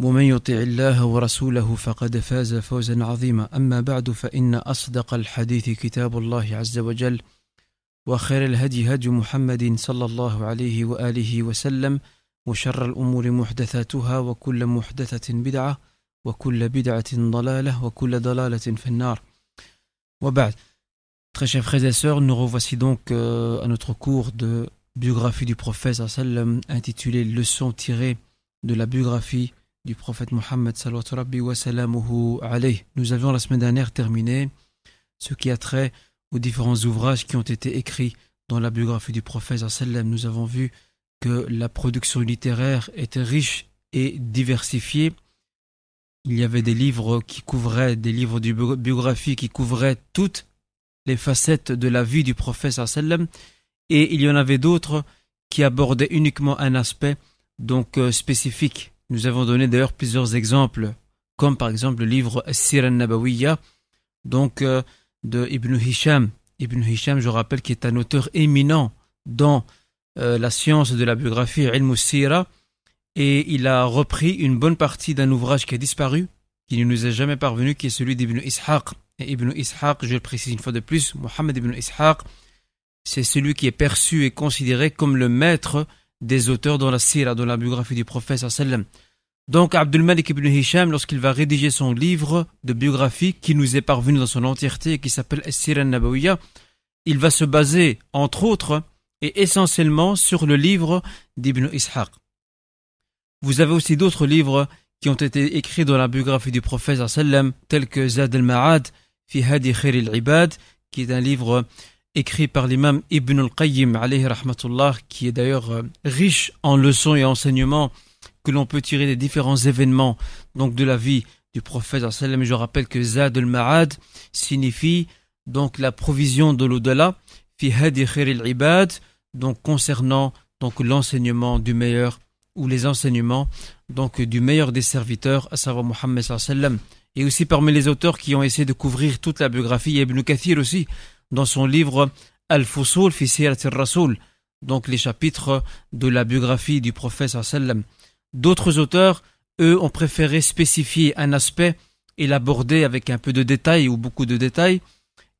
ومن يطع الله ورسوله فقد فاز فوزا عظيما. أما بعد فإن أصدق الحديث كتاب الله عز وجل وخير الهدي هدي محمد صلى الله عليه وآله وسلم وشر الأمور محدثاتها وكل محدثة بدعة وكل بدعة ضلالة وكل ضلالة في النار. وبعد. Très chers frères et sœurs, nous revoici donc euh, à notre cours de biographie du prophète intitulé Leçons tirées de la biographie du prophète Mohammed alayhi. Nous avions la semaine dernière terminé ce qui a trait aux différents ouvrages qui ont été écrits dans la biographie du prophète sallam. Nous avons vu que la production littéraire était riche et diversifiée. Il y avait des livres qui couvraient, des livres de biographie qui couvraient toutes les facettes de la vie du prophète sallam et il y en avait d'autres qui abordaient uniquement un aspect donc euh, spécifique nous avons donné d'ailleurs plusieurs exemples, comme par exemple le livre Siran Nabawiya, donc euh, de Ibn Hisham. Ibn Hisham, je rappelle, qui est un auteur éminent dans euh, la science de la biographie Ilm Sira, et il a repris une bonne partie d'un ouvrage qui a disparu, qui ne nous est jamais parvenu, qui est celui d'Ibn Ishaq. Et Ibn Ishaq, je le précise une fois de plus, Mohammed Ibn Ishaq, c'est celui qui est perçu et considéré comme le maître des auteurs dans la sira, dans la biographie du prophète sallam. Donc Abdul Malik ibn Hisham, lorsqu'il va rédiger son livre de biographie qui nous est parvenu dans son entièreté et qui s'appelle As-Sira Nabawiya, il va se baser, entre autres, et essentiellement sur le livre d'Ibn Ishaq. Vous avez aussi d'autres livres qui ont été écrits dans la biographie du prophète sallam, tels que Zad al-Ma'ad, fi Hadi al-Ibad, qui est un livre écrit par l'imam Ibn al-Qayyim alayhi rahmatullah, qui est d'ailleurs euh, riche en leçons et enseignements que l'on peut tirer des différents événements donc de la vie du prophète. Je rappelle que Zad al-Ma'ad signifie donc la provision de l'au-delà, fi hadi al-ibad, donc concernant donc l'enseignement du meilleur ou les enseignements donc du meilleur des serviteurs, à savoir Mohammed sallam. Et aussi parmi les auteurs qui ont essayé de couvrir toute la biographie, Ibn Kathir aussi, dans son livre Al-Fusul fi Rasul, donc les chapitres de la biographie du prophète sallam. D'autres auteurs, eux, ont préféré spécifier un aspect et l'aborder avec un peu de détails ou beaucoup de détails.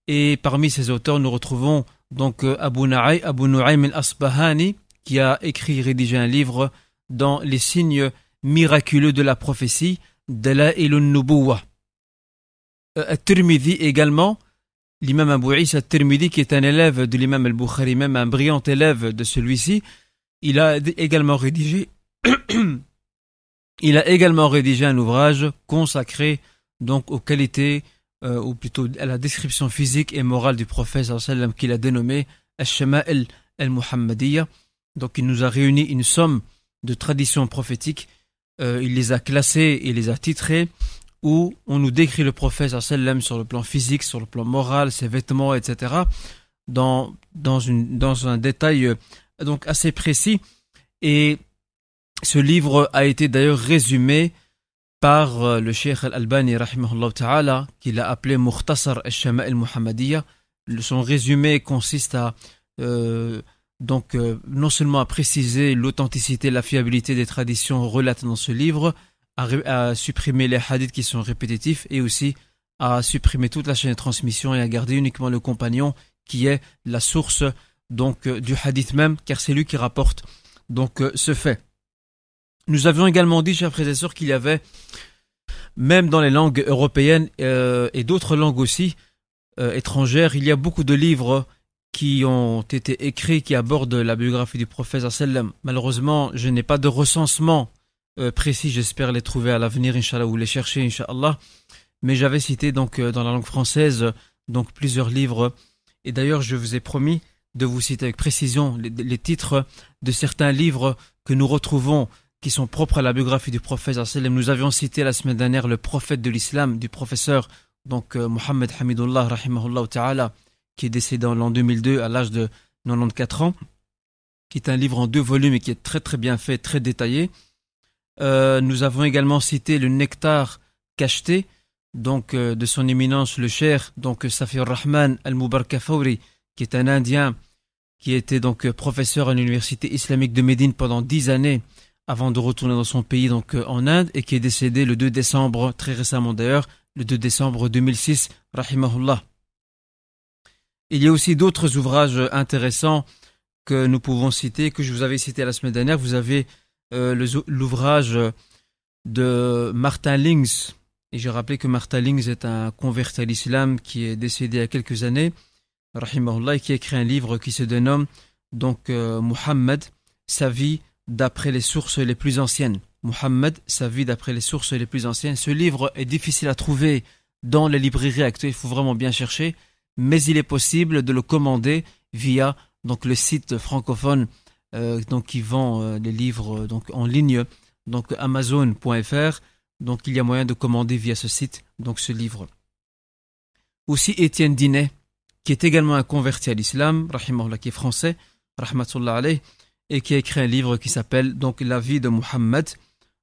Et parmi ces auteurs, nous retrouvons donc euh, Abu, Na'ay, Abu Nu'aym al-Asbahani, qui a écrit et rédigé un livre dans les signes miraculeux de la prophétie, Dala'il al-Nubuwa. Euh, Tirmidhi également, l'imam Abu Isa Tirmidhi, qui est un élève de l'imam al-Bukhari, même un brillant élève de celui-ci, il a également rédigé il a également rédigé un ouvrage consacré donc aux qualités, euh, ou plutôt à la description physique et morale du prophète sallam qu'il a dénommé Al-Shama'il al-Muhammadiyya. Donc il nous a réuni une somme de traditions prophétiques, euh, il les a classées et les a titrées, où on nous décrit le prophète sallam sur le plan physique, sur le plan moral, ses vêtements, etc., dans, dans, une, dans un détail euh, donc assez précis. Et ce livre a été d'ailleurs résumé par euh, le Cheikh Al-Albani ta'ala, qu'il a appelé Mukhtasar al-Shama'il Muhammadiyya. Son résumé consiste à euh, donc non seulement à préciser l'authenticité, la fiabilité des traditions relatées dans ce livre, à, supprimer les hadiths qui sont répétitifs et aussi à supprimer toute la chaîne de transmission et à garder uniquement le compagnon qui est la source donc du hadith même, car c'est lui qui rapporte donc ce fait. Nous avions également dit, chers frères et sœurs, qu'il y avait, même dans les langues européennes euh, et d'autres langues aussi euh, étrangères, il y a beaucoup de livres qui ont été écrits qui abordent la biographie du prophète. Malheureusement, je n'ai pas de recensement euh, précis, j'espère les trouver à l'avenir, inshallah, ou les chercher, inshallah. Mais j'avais cité donc euh, dans la langue française donc plusieurs livres. Et d'ailleurs, je vous ai promis de vous citer avec précision les, titres de certains livres que nous retrouvons qui sont propres à la biographie du prophète. Nous avions cité la semaine dernière le prophète de l'islam du professeur donc euh, Mohammed Hamidullah rahimahullah ta'ala qui est décédé en l'an 2002 à l'âge de 94 ans, qui est un livre en deux volumes et qui est très très bien fait, très détaillé. Euh, nous avons également cité le nectar cacheté, donc euh, de son éminence le cher, donc Safir Rahman al-Mubarkafouri, qui est un Indien qui était donc professeur à l'université islamique de Médine pendant dix années avant de retourner dans son pays, donc euh, en Inde, et qui est décédé le 2 décembre, très récemment d'ailleurs, le 2 décembre 2006, rahimahullah. Il y a aussi d'autres ouvrages intéressants que nous pouvons citer, que je vous avais cité la semaine dernière. Vous avez l'ouvrage de Martin Lings. Et j'ai rappelé que Martin Lings est un converti à l'islam qui est décédé il y a quelques années, rahimahullah, et qui a écrit un livre qui se dénomme donc euh, Muhammad, sa vie d'après les sources les plus anciennes. Muhammad, sa vie d'après les sources les plus anciennes. Ce livre est difficile à trouver dans les librairies actuelles, il faut vraiment bien chercher mais il est possible de le commander via donc le site francophone euh, donc qui vend euh, les livres donc en ligne donc amazon.fr donc il y a moyen de commander via ce site donc ce livre. Aussi Étienne Dinet qui est également un converti à l'islam rahimahullah qui est français rahmatullah alayh et qui a écrit un livre qui s'appelle donc La vie de Muhammad.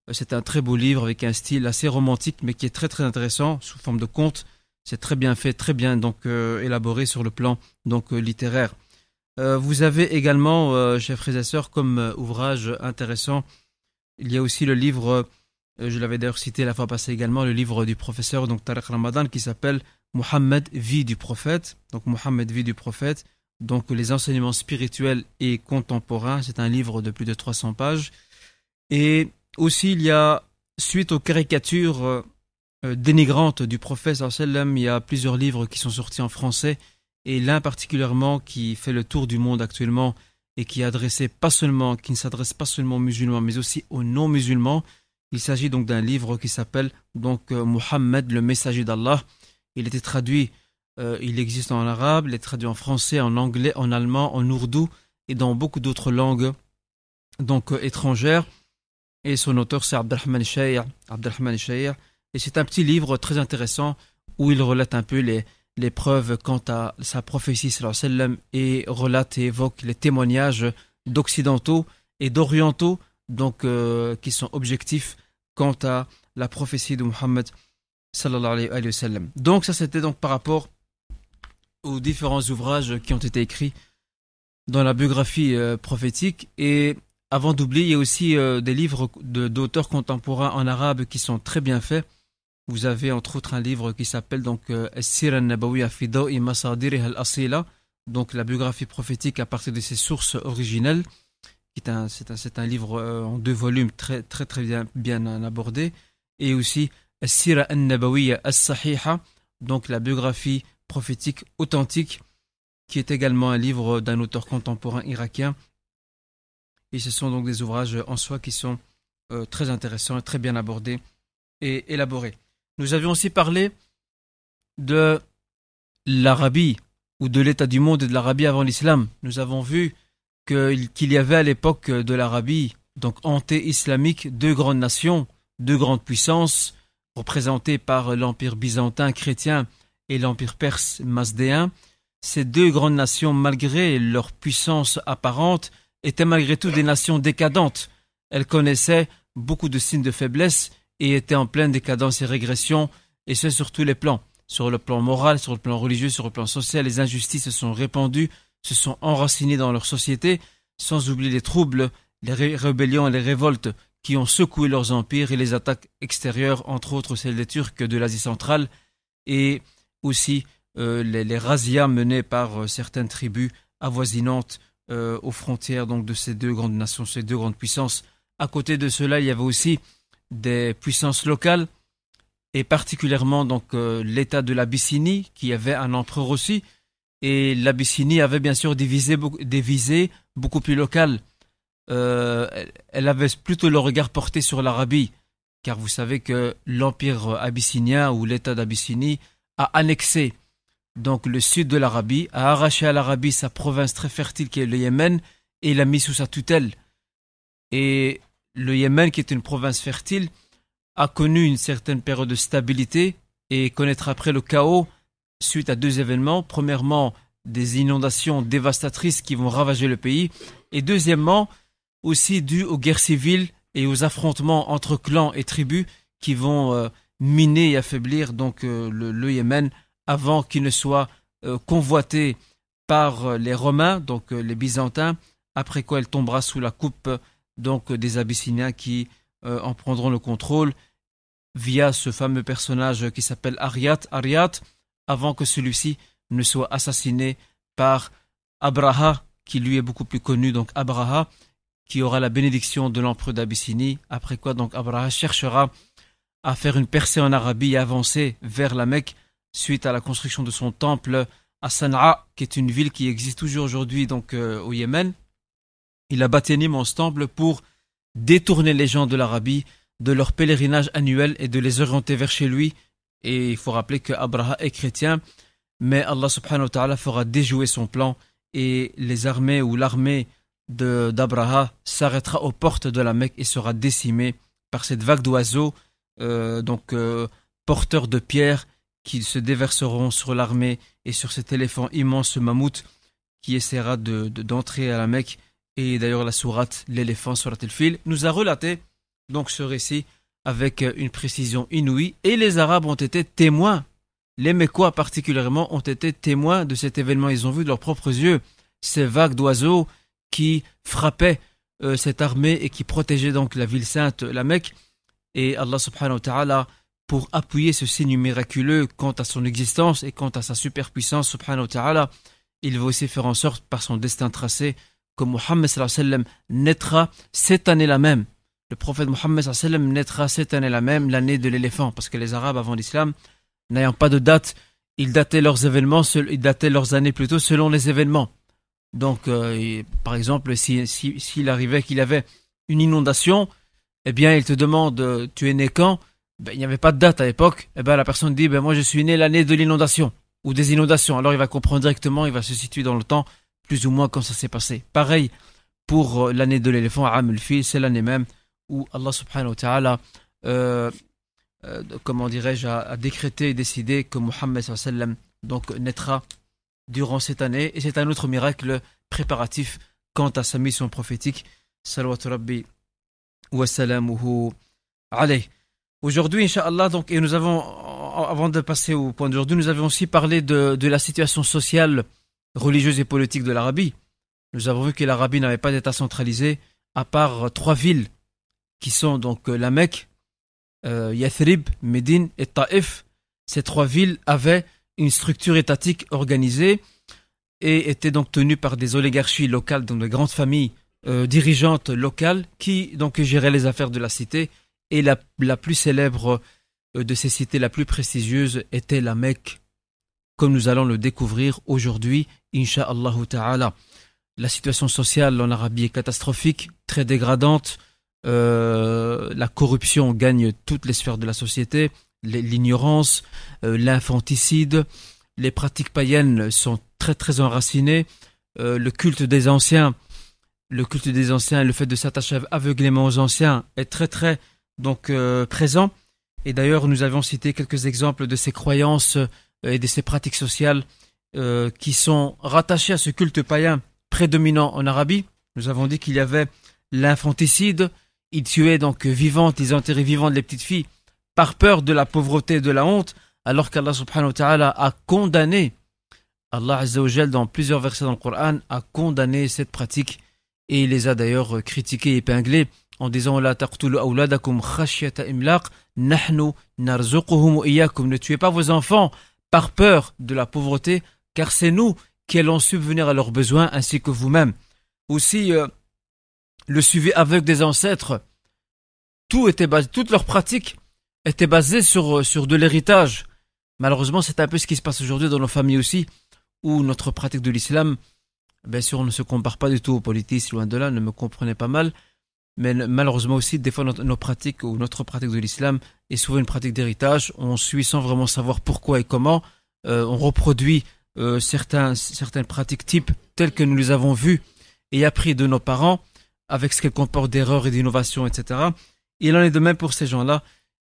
Euh, c'est un très beau livre avec un style assez romantique mais qui est très très intéressant sous forme de conte. C'est très bien fait, très bien donc euh, élaboré sur le plan donc euh, littéraire. Euh, vous avez également, chers frères et sœurs, comme ouvrage intéressant, il y a aussi le livre, je l'avais d'ailleurs cité la fois passée également, le livre du professeur donc Tariq Ramadan qui s'appelle Mohammed, vie du prophète. Donc Mohammed, vie du prophète. Donc les enseignements spirituels et contemporains. C'est un livre de plus de 300 pages. Et aussi il y a, suite aux caricatures euh, dénigrante du prophète. Il y a plusieurs livres qui sont sortis en français et l'un particulièrement qui fait le tour du monde actuellement et qui pas seulement, qui ne s'adresse pas seulement aux musulmans mais aussi aux non-musulmans. Il s'agit donc d'un livre qui s'appelle donc euh, Muhammad, le messager d'Allah. Il était traduit, euh, il existe en arabe, il est traduit en français, en anglais, en allemand, en ourdou et dans beaucoup d'autres langues donc étrangères. Et son auteur c'est. Abdelrahman Shayr et c'est un petit livre très intéressant où il relate un peu les, les preuves quant à sa prophétie sallam, et relate et évoque les témoignages d'occidentaux et d'orientaux donc euh, qui sont objectifs quant à la prophétie de Muhammad. Donc ça c'était donc par rapport aux différents ouvrages qui ont été écrits dans la biographie euh, prophétique et avant d'oublier, il y a aussi euh, des livres d'auteurs contemporains en arabe qui sont très bien faits vous avez entre autres un livre qui s'appelle donc euh, al-Asila, donc la biographie prophétique à partir de ses sources originelles. C'est un, un, livre euh, en deux volumes très très très bien, abordé. Et aussi Sira al-Nabawiya al-Sahiha, donc la biographie prophétique authentique, qui est également un livre d'un auteur contemporain irakien. Et ce sont donc des ouvrages en soi qui sont euh, très intéressants et très bien abordés et élaborés. Nous avions aussi parlé de l'Arabie ou de l'état du monde et de l'Arabie avant l'islam. Nous avons vu qu'il y avait à l'époque de l'Arabie, donc anté-islamique, deux grandes nations, deux grandes puissances, représentées par l'Empire byzantin chrétien et l'Empire perse masdéen. Ces deux grandes nations, malgré leur puissance apparente, étaient malgré tout des nations décadentes. Elles connaissaient beaucoup de signes de faiblesse et était en pleine décadence et régression, et ce sur tous les plans. Sur le plan moral, sur le plan religieux, sur le plan social, les injustices se sont répandues, se sont enracinées dans leur société, sans oublier les troubles, les rébellions et les révoltes qui ont secoué leurs empires et les attaques extérieures, entre autres celles des Turcs de l'Asie centrale, et aussi euh, les, les razzias menées par euh, certaines tribus avoisinantes euh, aux frontières donc de ces deux grandes nations, ces deux grandes puissances. À côté de cela, il y avait aussi des puissances locales et particulièrement donc euh, l'État de l'Abyssinie qui avait un empereur aussi Et l'Abyssinie avait bien sûr des visées, beaucoup plus locales. Euh, elle avait plutôt le regard porté sur l'Arabie, car vous savez que l'empire abyssinien ou l'État d'Abyssinie a annexé donc le sud de l'Arabie, a arraché à l'Arabie sa province très fertile qui est le Yémen et l'a mis sous sa tutelle. Et le Yémen, qui est une province fertile, a connu une certaine période de stabilité et connaîtra après le chaos suite à deux événements. Premièrement, des inondations dévastatrices qui vont ravager le pays. Et deuxièmement, aussi dû aux guerres civiles et aux affrontements entre clans et tribus qui vont euh, miner et affaiblir donc euh, le, Yémen avant qu'il ne soit euh, convoité par les Romains, donc les Byzantins, après quoi elle tombera sous la coupe donc des Abyssiniens qui en prendront le contrôle via ce fameux personnage qui s'appelle Ariat, Ariat, avant que celui-ci ne soit assassiné par Abraha, qui lui est beaucoup plus connu, donc Abraha, qui aura la bénédiction de l'empereur d'Abyssinie, après quoi donc Abraha cherchera à faire une percée en Arabie et avancer vers la Mecque suite à la construction de son temple à Sana'a, qui est une ville qui existe toujours aujourd'hui donc euh, au Yémen. Il a bâti un temple pour détourner les gens de l'Arabie de leur pèlerinage annuel et de les orienter vers chez lui. Et il faut rappeler que Abraha est chrétien, mais Allah subhanahu wa ta'ala fera déjouer son plan et les armées ou l'armée d'Abraha s'arrêtera aux portes de la Mecque et sera décimée par cette vague d'oiseaux, euh, donc euh, porteurs de pierres, qui se déverseront sur l'armée et sur cet éléphant immense, mammouth, qui essaiera d'entrer à la Mecque. Et d'ailleurs, la sourate, l'éléphant, surat el-fil, nous a relaté donc ce récit avec une précision inouïe. Et les Arabes ont été témoins, les Mécois particulièrement, ont été témoins de cet événement. Ils ont vu de leurs propres yeux ces vagues d'oiseaux qui frappaient euh, cette armée et qui protégeaient donc la ville sainte, la Mecque. Et Allah subhanahu wa ta'ala, pour appuyer ce signe miraculeux quant à son existence et quant à sa superpuissance, subhanahu wa ta'ala, il va aussi faire en sorte, par son destin tracé, que Mohammed naîtra cette année-là même. Le prophète Mohammed naîtra cette année-là même, l'année de l'éléphant, parce que les Arabes avant l'islam, n'ayant pas de date, ils dataient leurs événements, ils dataient leurs années plutôt selon les événements. Donc, euh, par exemple, s'il si, arrivait qu'il avait une inondation, eh bien, il te demande, euh, tu es né quand? Ben, Il n'y avait pas de date à l'époque. Eh bien, la personne dit, ben, moi, je suis né l'année de l'inondation ou des inondations. Alors, il va comprendre directement, il va se situer dans le temps, plus ou moins quand ça s'est passé. Pareil pour euh, l'année de l'éléphant, Amul c'est l'année même où Allah subhanahu wa ta'ala, comment dirais-je, a, décrété et décidé que Muhammad sallam donc naîtra durant cette année. Et c'est un autre miracle préparatif quant à sa mission prophétique. Salawatu Rabbi wa salamuhu alayh. Aujourd'hui, Inch'Allah, donc, et nous avons, avant de passer au point d'aujourd'hui, nous avons aussi parlé de, la situation sociale, religieuse et politique de l'Arabie. Nous avons vu que l'Arabie n'avait pas d'État centralisé, à part trois villes, qui sont donc la Mecque, euh, Yathrib, Médine et Taïf. Ces trois villes avaient une structure étatique organisée et était donc tenue par des oligarchies locales, donc de grandes familles euh, dirigeantes locales qui donc géraient les affaires de la cité. Et la, la plus célèbre euh, de ces cités, la plus prestigieuse, était la Mecque, comme nous allons le découvrir aujourd'hui, Inch'Allah ta'ala. La situation sociale en Arabie est catastrophique, très dégradante. Euh, la corruption gagne toutes les sphères de la société l'ignorance, euh, l'infanticide, les pratiques païennes sont très très enracinées, euh, le culte des anciens, le culte des anciens et le fait de s'attacher aveuglément aux anciens est très très donc présent. Et d'ailleurs, nous avons cité quelques exemples de ces croyances et de ces pratiques sociales qui sont rattachées à ce culte païen prédominant en Arabie. Nous avons dit qu'il y avait l'infanticide, ils tuaient donc vivantes, ils enterraient vivantes les petites filles par peur de la pauvreté et de la honte, alors qu'Allah subhanahu wa ta'ala a condamné, Allah azza dans plusieurs versets dans le Coran, a condamné cette pratique et il les a d'ailleurs critiqués et épinglés en disant La taqtulu awladakum khashyata imlaq, nahnu narzuquhum iyyakum. Ne tuez pas vos enfants par peur de la pauvreté, car c'est nous qui allons subvenir à leurs besoins ainsi que vous-même. Aussi, euh, le suivi aveugle des ancêtres, tout était basé, toutes leurs pratiques était basé sur, sur de l'héritage. Malheureusement, c'est un peu ce qui se passe aujourd'hui dans nos familles aussi, où notre pratique de l'islam, bien sûr, on ne se compare pas du tout aux politistes, loin de là, ne me comprenez pas mal. Mais malheureusement aussi, des fois, nos pratiques ou notre pratique de l'islam est souvent une pratique d'héritage. On suit sans vraiment savoir pourquoi et comment. Euh, on reproduit euh, certains, certaines pratiques types telles que nous les avons vues et appris de nos parents, avec ce qu'elles comportent d'erreurs et d'innovations, etc. Il en est de même pour ces gens-là.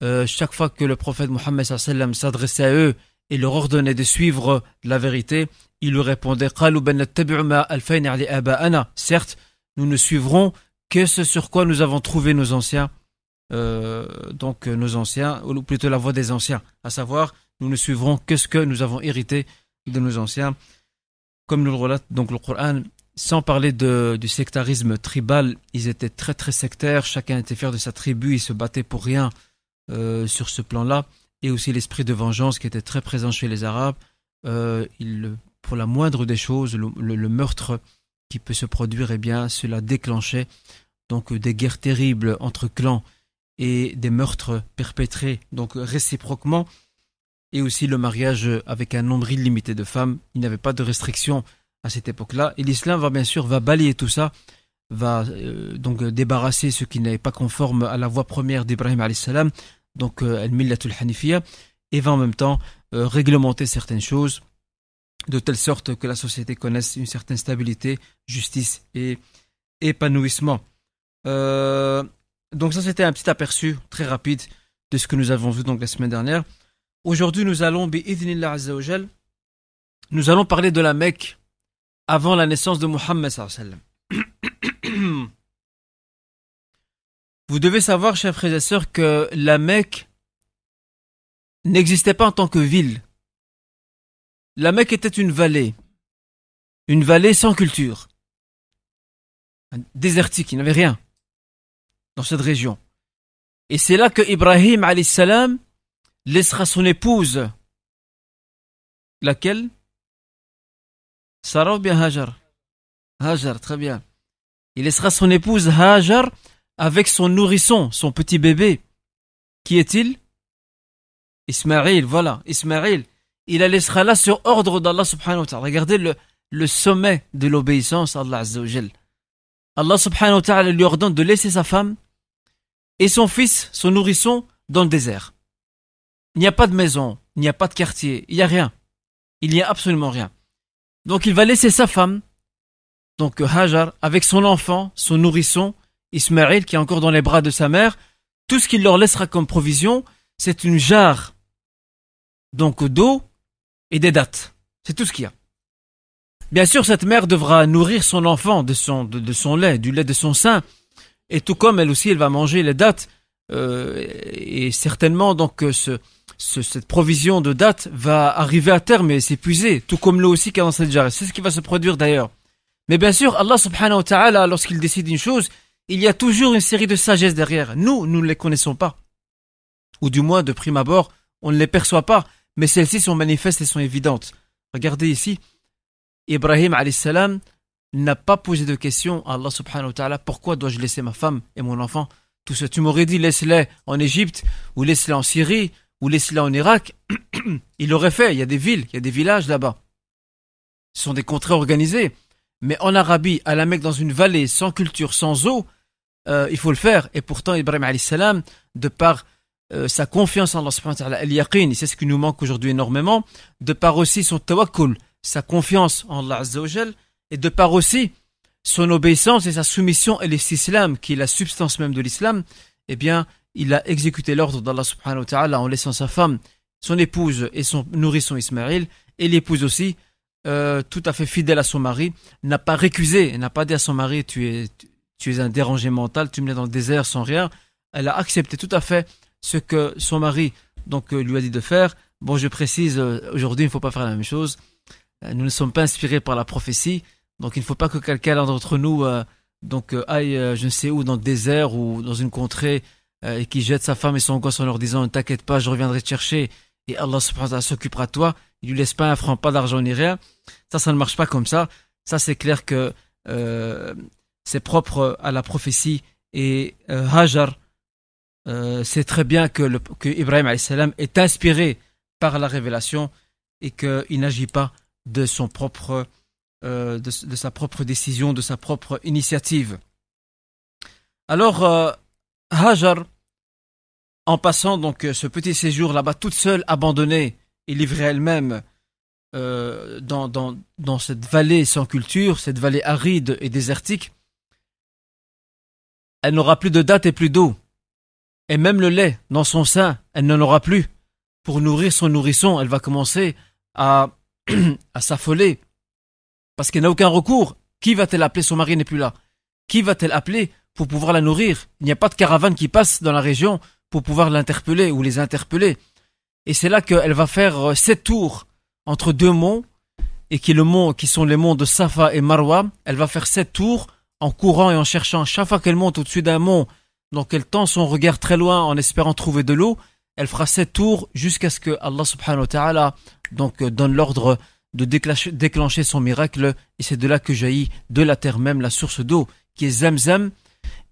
Euh, chaque fois que le prophète Mohammed s'adressait à eux et leur ordonnait de suivre la vérité, il leur répondait Certes, nous ne suivrons que ce sur quoi nous avons trouvé nos anciens, euh, donc nos anciens, ou plutôt la voie des anciens, à savoir, nous ne suivrons que ce que nous avons hérité de nos anciens, comme nous le relate donc le Coran. Sans parler du sectarisme tribal, ils étaient très très sectaires, chacun était fier de sa tribu, ils se battaient pour rien euh, sur ce plan-là, et aussi l'esprit de vengeance qui était très présent chez les Arabes. Euh, pour la moindre des choses, le meurtre qui peut se produire, eh bien, cela déclenchait donc des guerres terribles entre clans et des meurtres perpétrés donc réciproquement et aussi le mariage avec un nombre illimité de femmes. Il n'y avait pas de restriction à cette époque-là. Et l'islam va bien sûr va balayer tout ça, va euh, donc débarrasser ce qui n'est pas conforme à la voie première d'Ibrahim salam, donc euh, al-millatul hanifiya, et va en même temps euh, réglementer certaines choses de telle sorte que la société connaisse une certaine stabilité, justice et épanouissement. Euh, donc ça c'était un petit aperçu très rapide de ce que nous avons vu donc la semaine dernière. Aujourd'hui nous allons, nous allons parler de la Mecque avant la naissance de Mohammed Vous devez savoir, chers frères et sœurs, que la Mecque n'existait pas en tant que ville. La Mecque était une vallée, une vallée sans culture, désertique, il n'y avait rien dans cette région. Et c'est là que Ibrahim salam laissera son épouse, laquelle? Sarah ou bien Hajar? Hajar, très bien. Il laissera son épouse Hajar avec son nourrisson, son petit bébé. Qui est-il? Ismaël, voilà, Ismaël il la laissera là sur ordre d'Allah subhanahu wa ta'ala. Regardez le, le sommet de l'obéissance à Allah azza Allah subhanahu wa ta'ala lui ordonne de laisser sa femme et son fils, son nourrisson, dans le désert. Il n'y a pas de maison, il n'y a pas de quartier, il n'y a rien. Il n'y a absolument rien. Donc il va laisser sa femme, donc Hajar, avec son enfant, son nourrisson, Ismaël, qui est encore dans les bras de sa mère. Tout ce qu'il leur laissera comme provision, c'est une jarre donc d'eau et des dates. C'est tout ce qu'il y a. Bien sûr, cette mère devra nourrir son enfant de son, de, son lait, du lait de son sein, et tout comme elle aussi, elle va manger les dates, euh, et certainement donc ce, cette provision de dates va arriver à terme et s'épuiser, tout comme l'eau aussi qui dans cette jarre. C'est ce qui va se produire d'ailleurs. Mais bien sûr, Allah subhanahu wa ta'ala, lorsqu'il décide une chose, il y a toujours une série de sagesse derrière. Nous, nous ne les connaissons pas. Ou du moins, de prime abord, on ne les perçoit pas mais celles-ci sont manifestes et sont évidentes. Regardez ici, Ibrahim salam n'a pas posé de question à Allah subhanahu wa ta'ala pourquoi dois-je laisser ma femme et mon enfant Tout ce tu m'aurais dit laisse-les en Égypte ou laisse-les en Syrie ou laisse-les en Irak. il l'aurait fait, il y a des villes, il y a des villages là-bas. Ce sont des contrées organisées. Mais en Arabie, à la Mecque, dans une vallée, sans culture, sans eau, euh, il faut le faire. Et pourtant, Ibrahim salam, de par euh, sa confiance en Allah al-yaqin, c'est ce qui nous manque aujourd'hui énormément, de par aussi son tawakkul, sa confiance en Allah et de par aussi son obéissance et sa soumission et l'islam, qui est la substance même de l'islam, eh bien, il a exécuté l'ordre d'Allah subhanahu wa ta'ala en laissant sa femme, son épouse et son nourrisson Ismaël, et l'épouse aussi, euh, tout à fait fidèle à son mari, n'a pas récusé, n'a pas dit à son mari, tu es, tu es un dérangé mental, tu me mets dans le désert sans rien. Elle a accepté tout à fait ce que son mari donc euh, lui a dit de faire. Bon, je précise, euh, aujourd'hui, il ne faut pas faire la même chose. Nous ne sommes pas inspirés par la prophétie, donc il ne faut pas que quelqu'un d'entre nous donc aille je ne sais où dans le désert ou dans une contrée et qui jette sa femme et son gosse en leur disant ne t'inquiète pas, je reviendrai te chercher et Allah s'occupera de toi. Il lui laisse pas un franc, pas d'argent ni rien. Ça, ça ne marche pas comme ça. Ça, c'est clair que c'est propre à la prophétie et Hajar euh, c'est très bien que, que Ibrahim salam est inspiré par la révélation et qu'il n'agit pas de son propre, euh, de, sa propre décision, de sa propre initiative. Alors, euh, Hajar, en passant donc euh, ce petit séjour là-bas toute seule, abandonnée et livrée elle-même dans, dans, cette vallée sans culture, cette vallée aride et désertique, elle n'aura plus de date et plus d'eau. Et même le lait dans son sein, elle n'en aura plus. Pour nourrir son nourrisson, elle va commencer à, à s'affoler. Parce qu'elle n'a aucun recours. Qui va-t-elle appeler Son mari n'est plus là. Qui va-t-elle appeler pour pouvoir la nourrir? Il n'y a pas de caravane qui passe dans la région pour pouvoir l'interpeller ou les interpeller. Et c'est là qu'elle va faire euh, sept tours entre deux monts, et qui, le mont, qui sont les monts de Safa et Marwa. Elle va faire sept tours en courant et en cherchant. Chaque fois qu'elle monte au-dessus d'un mont, donc elle tend son regard très loin en espérant trouver de l'eau, elle fera sept tours jusqu'à ce que Allah subhanahu wa ta'ala donc euh, donne l'ordre de déclencher son miracle et c'est de là que jaillit de la terre même la source d'eau qui est Zamzam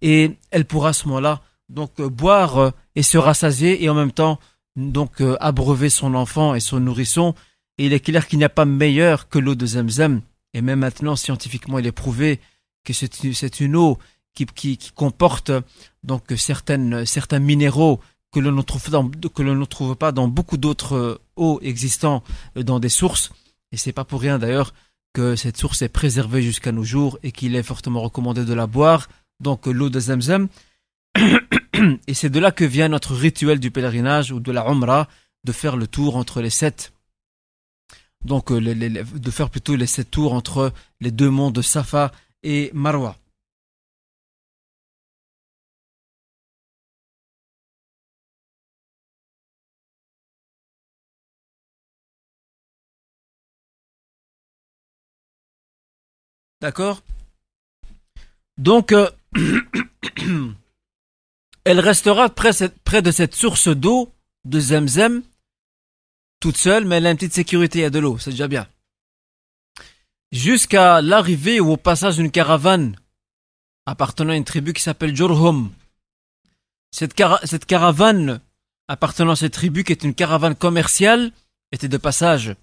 et elle pourra à ce moment-là donc euh, boire euh, et se rassasier et en même temps donc abreuver son enfant et son nourrisson et il est clair qu'il n'y a pas meilleur que l'eau de Zamzam et même maintenant scientifiquement il est prouvé que c'est une eau qui, comporte donc certaines, certains minéraux que l'on ne trouve, que l'on ne trouve pas dans beaucoup d'autres euh, eaux existant euh, dans des sources. Et c'est pas pour rien d'ailleurs que cette source est préservée jusqu'à nos jours et qu'il est fortement recommandé de la boire, donc l'eau de Zamzam. Et c'est de là que vient notre rituel du pèlerinage ou de la Umrah, de faire le tour entre les sept. Donc euh, de faire plutôt les sept tours entre les deux monts de Safa et Marwa. D'accord? Donc, euh, elle restera près, de cette source d'eau de Zemzem, toute seule, mais elle a une petite sécurité, il y a de l'eau, c'est déjà bien. Jusqu'à l'arrivée ou au passage d'une caravane appartenant à une tribu qui s'appelle Jorhum. Cette caravane appartenant à cette tribu, qui est une caravane commerciale, était de passage.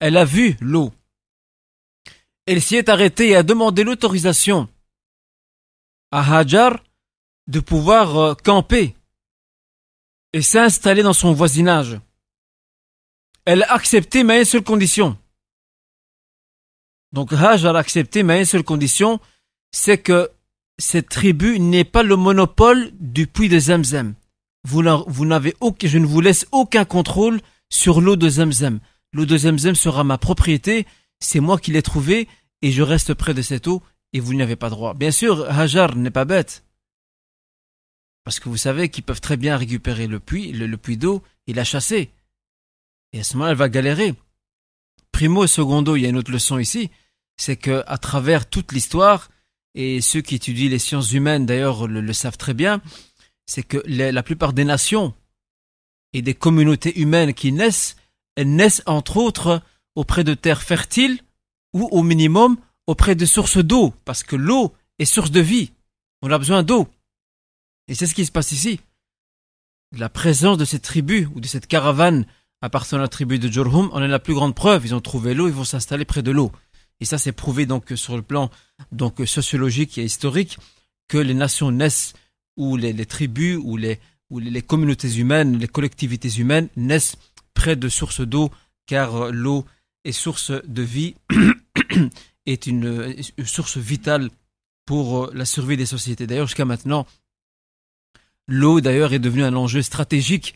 Elle a vu l'eau. Elle s'y est arrêtée et a demandé l'autorisation à Hajar de pouvoir euh, camper et s'installer dans son voisinage. Elle a accepté, mais une seule condition. Donc Hajar a accepté, mais une seule condition, c'est que cette tribu n'est pas le monopole du puits de Zemzem. Vous, vous n'avez aucun, je ne vous laisse aucun contrôle sur l'eau de Zemzem. L'eau de Zemzem sera ma propriété, c'est moi qui l'ai trouvée et je reste près de cette eau et vous n'y avez pas droit. Bien sûr, Hajar n'est pas bête. Parce que vous savez qu'ils peuvent très bien récupérer le puits, le, puits d'eau et la chasser. Et à ce moment-là, elle va galérer. Primo et secondo, il y a une autre leçon ici, c'est que à travers toute l'histoire, et ceux qui étudient les sciences humaines d'ailleurs le, savent très bien, c'est que la plupart des nations et des communautés humaines qui naissent, elles naissent entre autres auprès de terres fertiles ou au minimum auprès de sources d'eau, parce que l'eau est source de vie. On a besoin d'eau. Et c'est ce qui se passe ici. La présence de cette tribu ou de cette caravane appartenant à la tribu de Jorhum en est la plus grande preuve. Ils ont trouvé l'eau, ils vont s'installer près de l'eau. Et ça, c'est prouvé donc sur le plan donc sociologique et historique que les nations naissent ou les, tribus ou les ou les communautés humaines, les collectivités humaines naissent près de sources d'eau, car l'eau source de vie, est une, source vitale pour euh, la survie des sociétés. D'ailleurs, jusqu'à maintenant, l'eau d'ailleurs est devenue un enjeu stratégique.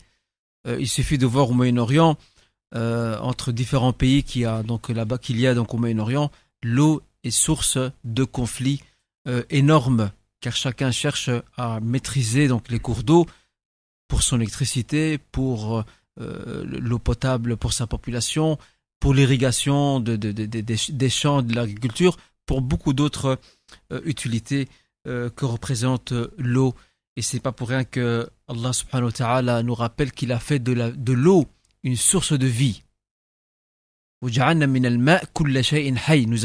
Euh, il suffit de voir au Moyen-Orient, euh, entre différents pays qu'il y a donc là-bas qu'il y a donc au Moyen-Orient, l'eau est source de conflits énormes, car chacun cherche à maîtriser donc les cours d'eau pour son électricité, pour l'eau potable pour sa population, pour l'irrigation de, des champs, de l'agriculture, pour beaucoup d'autres euh, utilités euh, que représente euh, l'eau. Et c'est pas pour rien que Allah subhanahu wa ta'ala nous rappelle qu'il a fait de l'eau une source de vie. Nous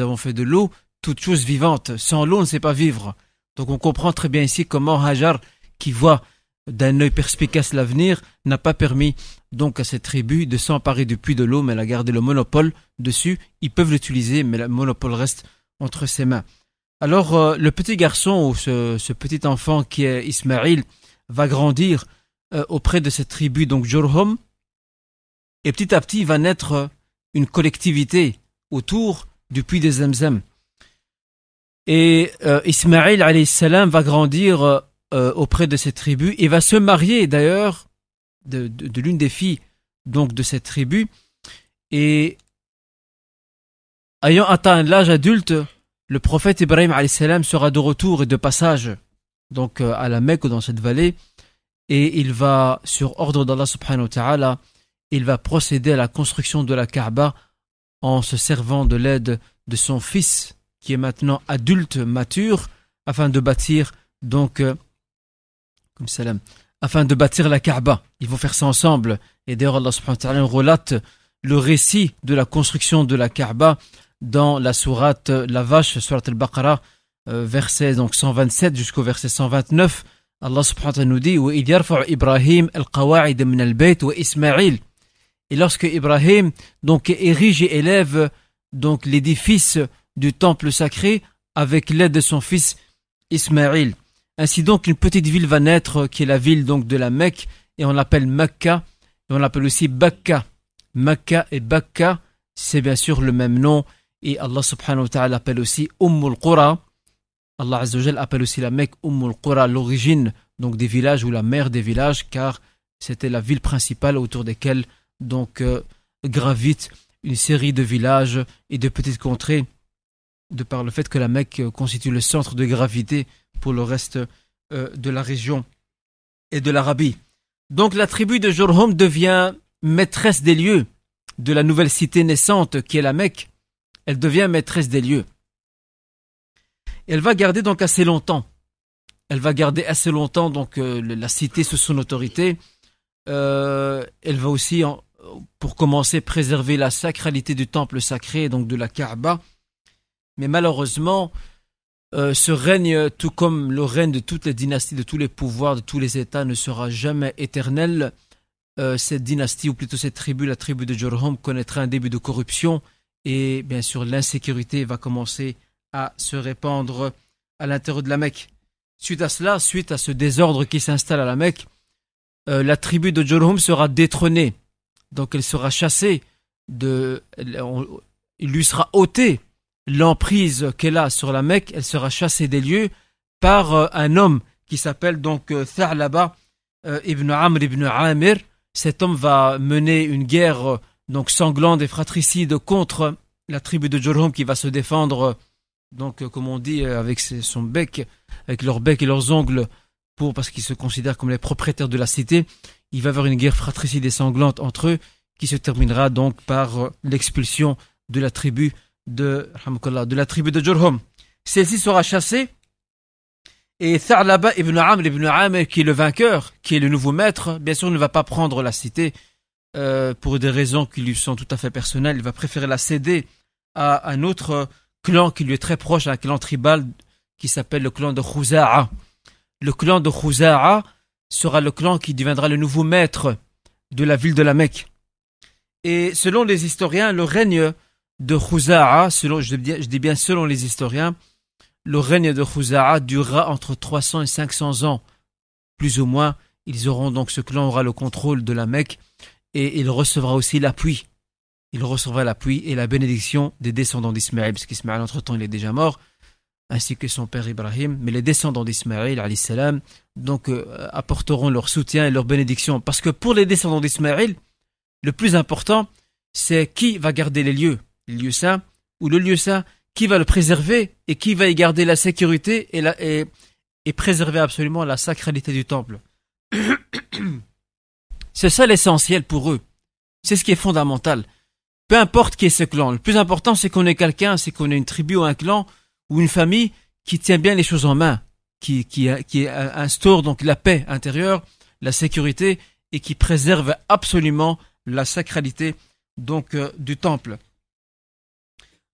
avons fait de l'eau toute chose vivante. Sans l'eau, on ne sait pas vivre. Donc on comprend très bien ici comment Hajar, qui voit d'un œil perspicace l'avenir, n'a pas permis donc à cette tribu de s'emparer du puits de l'eau, mais elle a gardé le monopole dessus. Ils peuvent l'utiliser, mais le monopole reste entre ses mains. Alors euh, le petit garçon ou ce, petit enfant qui est Ismaïl va grandir euh, auprès de cette tribu, donc Jurhum, et petit à petit va naître une collectivité autour du puits des Zamzam. Et euh, Ismaïl salam va grandir euh, auprès de cette tribu et va se marier d'ailleurs de, l'une des filles donc de cette tribu. Et ayant atteint l'âge adulte, le prophète Ibrahim salam sera de retour et de passage donc euh, à la Mecque dans cette vallée et il va sur ordre d'Allah subhanahu ta'ala il va procéder à la construction de la Kaaba en se servant de l'aide de son fils qui est maintenant adulte, mature, afin de bâtir donc euh, afin de bâtir la Kaaba. Ils vont faire ça ensemble. Et d'ailleurs Allah subhanahu wa ta'ala relate le récit de la construction de la Kaaba dans la sourate La Vache, sourate al-Baqarah, euh, verset donc 127 jusqu'au verset 129. Allah subhanahu wa ta'ala nous dit al-qawa'id min al-bayt wa Ismaïl et lorsque Ibrahim donc érige et élève donc l'édifice du temple sacré avec l'aide de son fils Ismaël. Ainsi donc une petite ville va naître qui est la ville donc de la Mecque et on l'appelle Mecca et on l'appelle aussi Bakka. Mecca et Bakka, c'est bien sûr le même nom et Allah subhanahu wa ta'ala l'appelle aussi Ummul Qura. Allah azza appelle aussi la Mecque Ummul Qura, l'origine donc des villages ou la mère des villages car c'était la ville principale autour desquelles donc euh, une série de villages et de petites contrées, de par le fait que la Mecque constitue le centre de gravité pour le reste euh, de la région et de l'Arabie. Donc la tribu de Jorhom devient maîtresse des lieux de la nouvelle cité naissante qui est la Mecque. Elle devient maîtresse des lieux. Elle va garder donc assez longtemps. Elle va garder assez longtemps donc euh, la cité sous son autorité. elle va aussi pour commencer, préserver la sacralité du temple sacré, donc de la Kaaba. Mais malheureusement, euh, ce règne, tout comme le règne de toutes les dynasties, de tous les pouvoirs, de tous les États, ne sera jamais éternel. Euh, cette dynastie, ou plutôt cette tribu, la tribu de Jorhom, connaîtra un début de corruption et bien sûr l'insécurité va commencer à se répandre à l'intérieur de la Mecque. Suite à cela, suite à ce désordre qui s'installe à la Mecque, euh, la tribu de Jorhom sera détrônée donc elle sera chassée de, il lui sera ôté l'emprise qu'elle a sur la Mecque, elle sera chassée des lieux par euh, un homme qui s'appelle donc euh, Tha'laba euh, ibn Amr ibn Amir. Cet homme va mener une guerre donc sanglante et fratricide contre la tribu de Jurhum qui va se défendre donc comme on dit avec son bec, avec leur bec et leurs ongles pour parce qu'ils se considèrent comme les propriétaires de la cité il va y avoir une guerre fratricide et sanglante entre eux qui se terminera donc par l'expulsion de la tribu de, de la tribu de Jurhum. Celle-ci sera chassée et Tha'laba ibn Amr ibn Amr qui est le vainqueur, qui est le nouveau maître, bien sûr ne va pas prendre la cité euh, pour des raisons qui lui sont tout à fait personnelles. Il va préférer la céder à un autre clan qui lui est très proche, un clan tribal qui s'appelle le clan de Khuza'a. Le clan de Khuza'a sera le clan qui deviendra le nouveau maître de la ville de la Mecque. Et selon les historiens, le règne de Khuza'a, selon, je dis bien selon les historiens, le règne de Khuza'a durera entre 300 et 500 ans. Plus ou moins, ils auront donc, ce clan aura le contrôle de la Mecque et il recevra aussi l'appui. Il recevra l'appui et la bénédiction des descendants d'Ismaël, parce qu'Ismaël, entre-temps, il est déjà mort ainsi que son père Ibrahim, mais les descendants d'Ismaël, donc euh, apporteront leur soutien et leur bénédiction. Parce que pour les descendants d'Ismaël, le plus important, c'est qui va garder les lieux, les lieux saints, ou le lieu saint, qui va le préserver et qui va y garder la sécurité et, la, et, préserver absolument la sacralité du temple. c'est ça l'essentiel pour eux. C'est ce qui est fondamental. Peu importe qui est ce clan, le plus important c'est qu'on ait quelqu'un, c'est qu'on ait une tribu ou un clan ou une famille qui tient bien les choses en main, qui instaure donc la paix intérieure, la sécurité et qui préserve absolument la sacralité donc euh, du temple.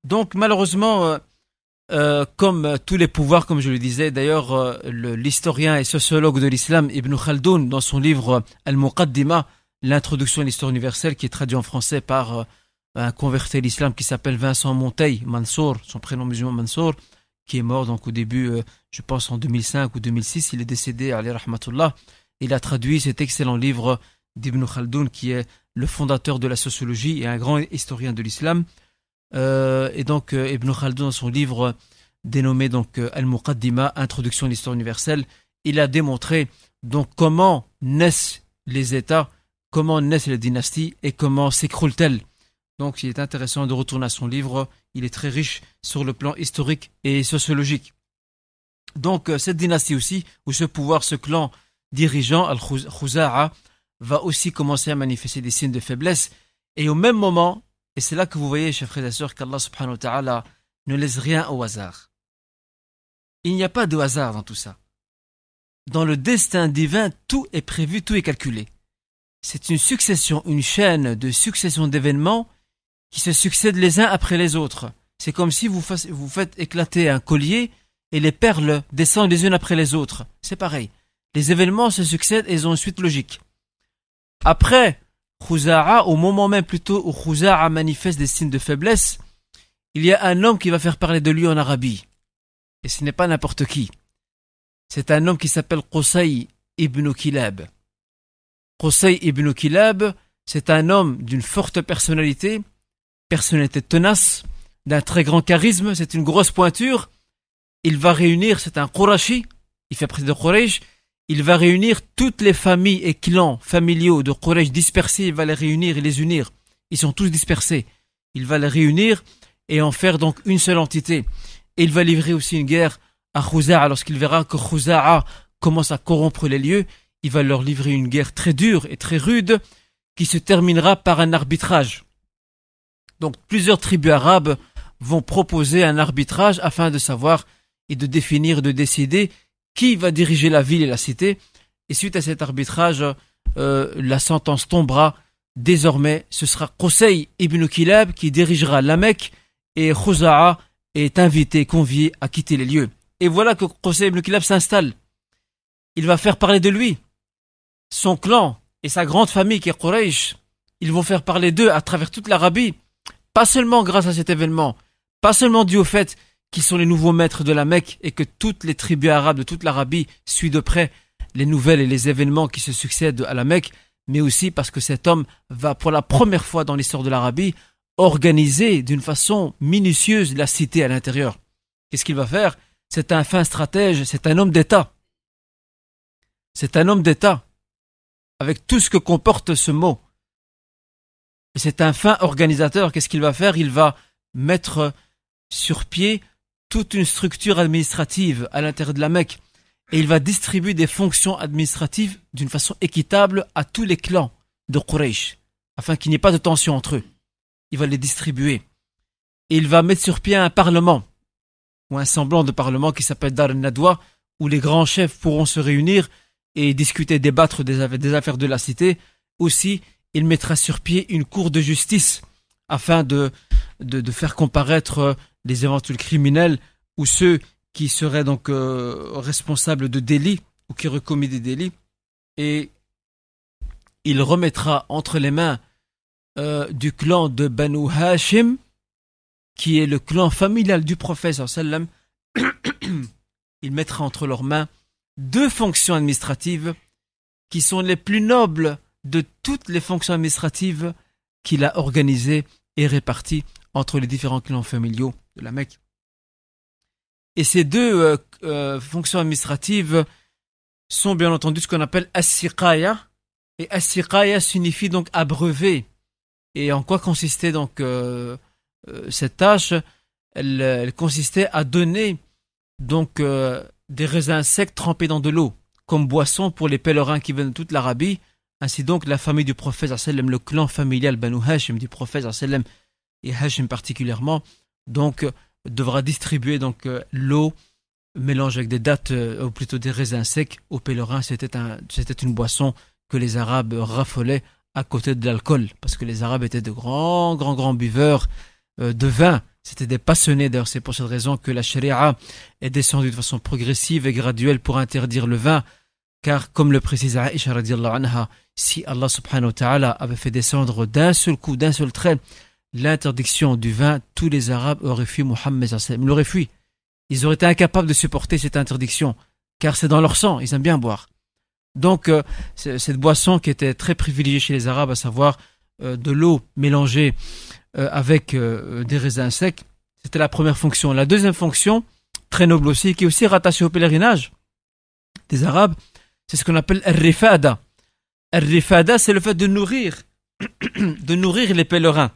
Donc malheureusement, euh, euh, comme tous les pouvoirs, comme je le disais, d'ailleurs, euh, l'historien et sociologue de l'islam Ibn Khaldoun, dans son livre Al-Muqaddima, l'introduction à l'histoire universelle, qui est traduit en français par un converti à l'islam qui s'appelle Vincent Monteil, Mansour, son prénom musulman Mansour, qui est mort donc au début, je pense en 2005 ou 2006, il est décédé, Ali Rahmatullah. Il a traduit cet excellent livre d'Ibn Khaldoun, qui est le fondateur de la sociologie et un grand historien de l'islam. Euh, et donc euh, Ibn Khaldun dans son livre dénommé donc euh, Al-Muqaddima, Introduction à l'histoire universelle, il a démontré donc comment naissent les États, comment naissent les dynasties et comment s'écroulent-elles. Donc il est intéressant de retourner à son livre, il est très riche sur le plan historique et sociologique. Donc cette dynastie aussi, ou ce pouvoir, ce clan dirigeant, Al-Khuza'a, va aussi commencer à manifester des signes de faiblesse. Et au même moment, et c'est là que vous voyez, chers frères et sœurs, qu'Allah subhanahu wa ta'ala ne laisse rien au hasard. Il n'y a pas de hasard dans tout ça. Dans le destin divin, tout est prévu, tout est calculé. C'est une succession, une chaîne de succession d'événements qui se succèdent les uns après les autres. C'est comme si vous, vous faites éclater un collier et les perles descendent les unes après les autres. C'est pareil. Les événements se succèdent et ils ont une suite logique. Après, Au moment même plutôt où Khuza'a manifeste des signes de faiblesse, il y a un homme qui va faire parler de lui en Arabie. Et ce n'est pas n'importe qui. C'est un homme qui s'appelle Qusay ibn Kilab. Qusay ibn Kilab, c'est un homme d'une forte personnalité, personnalité tenace, d'un très grand charisme, c'est une grosse pointure. Il va réunir, c'est un Qurashi, il fait partie de Quraysh, il va réunir toutes les familles et clans familiaux de Quraysh dispersés, il va les réunir et les unir. Ils sont tous dispersés. Il va les réunir et en faire donc une seule entité. Et il va livrer aussi une guerre à Khuza'a. Lorsqu'il verra que Khuza'a commence à corrompre les lieux, il va leur livrer une guerre très dure et très rude qui se terminera par un arbitrage. Donc plusieurs tribus arabes vont proposer un arbitrage afin de savoir et de définir, de décider qui va diriger la ville et la cité. Et suite à cet arbitrage, euh, la sentence tombera. Désormais, ce sera Qusay ibn Kilab qui dirigera la Mecque et Khuza'a est invité, convié à quitter les lieux. Et voilà que Qusay ibn Kilab s'installe. Il va faire parler de lui. Son clan et sa grande famille qui est Quraysh, ils vont faire parler d'eux à travers toute l'Arabie. Pas seulement grâce à cet événement, pas seulement dû au fait qui sont les nouveaux maîtres de la Mecque et que toutes les tribus arabes de toute l'Arabie suivent de près les nouvelles et les événements qui se succèdent à la Mecque, mais aussi parce que cet homme va pour la première fois dans l'histoire de l'Arabie organiser d'une façon minutieuse la cité à l'intérieur. Qu'est-ce qu'il va faire? C'est un fin stratège, c'est un homme d'État. C'est un homme d'État, avec tout ce que comporte ce mot. C'est un fin organisateur. Qu'est-ce qu'il va faire? Il va mettre sur pied toute une structure administrative à l'intérieur de la Mecque et il va distribuer des fonctions administratives d'une façon équitable à tous les clans de Quraysh afin qu'il n'y ait pas de tension entre eux. Il va les distribuer. Et il va mettre sur pied un parlement ou un semblant de parlement qui s'appelle Dar Nadwa où les grands chefs pourront se réunir et discuter, débattre des affaires de la cité. Aussi, il mettra sur pied une cour de justice afin de, faire comparaître les éventuels criminels ou ceux qui seraient donc euh, responsables de délits ou qui commis des délits. Et il remettra entre les mains euh, du clan de Banu Hashim qui est le clan familial du prophète sallam. Il mettra entre leurs mains deux fonctions administratives qui sont les plus nobles de toutes les fonctions administratives qu'il a organisées et réparties entre les différents clans familiaux de la Mecque. Et ces deux euh, euh, fonctions administratives sont bien entendu ce qu'on appelle as-siqaya. Et as signifie donc abreuver. Et en quoi consistait donc euh, cette tâche? Elle, consistait à donner donc des raisins secs trempés dans de l'eau comme boisson pour les pèlerins qui viennent de toute l'Arabie. Ainsi donc, la famille du prophète, le clan familial Banu Hashim du prophète, et Hashim particulièrement, donc devra distribuer donc euh, l'eau mélangée avec des dattes euh, ou plutôt des raisins secs aux pèlerins. C'était un, c'était une boisson que les Arabes raffolaient à côté de l'alcool parce que les Arabes étaient de grands, grands, grands buveurs euh, de vin. C'était des passionnés, d'ailleurs c'est pour cette raison que la charia est descendue de façon progressive et graduelle pour interdire le vin, car comme le précise Aisha anha, si Allah subhanahu wa ta'ala avait fait descendre d'un seul coup, d'un seul trait, l'interdiction du vin, tous les Arabes auraient fui Mohammed ils l'auraient fui. Ils auraient été incapables de supporter cette interdiction, car c'est dans leur sang, ils aiment bien boire. Donc euh, cette boisson qui était très privilégiée chez les Arabes, à savoir euh, de l'eau mélangée euh, avec des raisins secs, c'était la première fonction. La deuxième fonction, très noble aussi, qui est aussi rattachée au pèlerinage des Arabes, c'est ce qu'on appelle al-rifada. Al-rifada, c'est le fait de nourrir, de nourrir les pèlerins.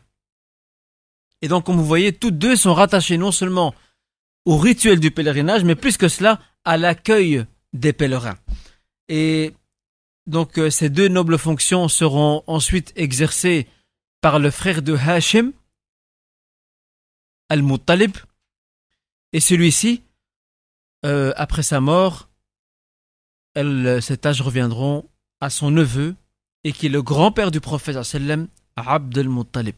Et donc, comme vous voyez, toutes deux sont rattachées non seulement au rituel du pèlerinage, mais plus que cela, à l'accueil des pèlerins. Et donc euh, ces deux nobles fonctions seront ensuite exercées par le frère de Hashim, Al-Muttalib, et celui-ci, euh, après sa mort, elles, ces tâches reviendront à son neveu, et qui est le grand-père du prophète sallam, Abd al-Muttalib.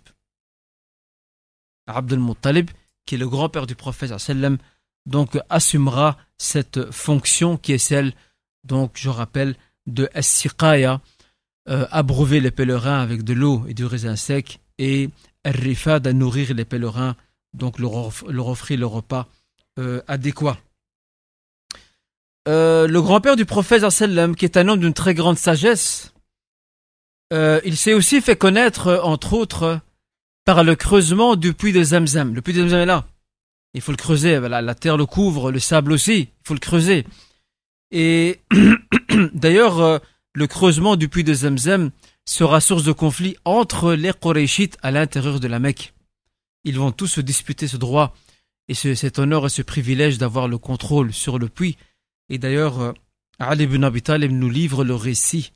Abd al-Muttalib, qui est le grand-père du prophète sallam, donc assumera cette fonction qui est celle donc je rappelle, de As-Siqaya, euh, abreuver les pèlerins avec de l'eau et du raisin sec, et Al-Rifad à nourrir les pèlerins, donc leur, offrir le repas euh, adéquat. Euh, le grand-père du prophète sallam, qui est un homme d'une très grande sagesse, il s'est aussi fait connaître, entre autres, le creusement du puits de Zamzam. Le puits de Zamzam est là. Il faut le creuser, la terre le couvre, le sable aussi, il faut le creuser. Et d'ailleurs, euh, le creusement du puits de Zemzem sera source de conflit entre les Qurayshites à l'intérieur de la Mecque. Ils vont tous se disputer ce droit et cet honneur et ce privilège d'avoir le contrôle sur le puits. Et d'ailleurs, euh, Ali ibn Abi nous livre le récit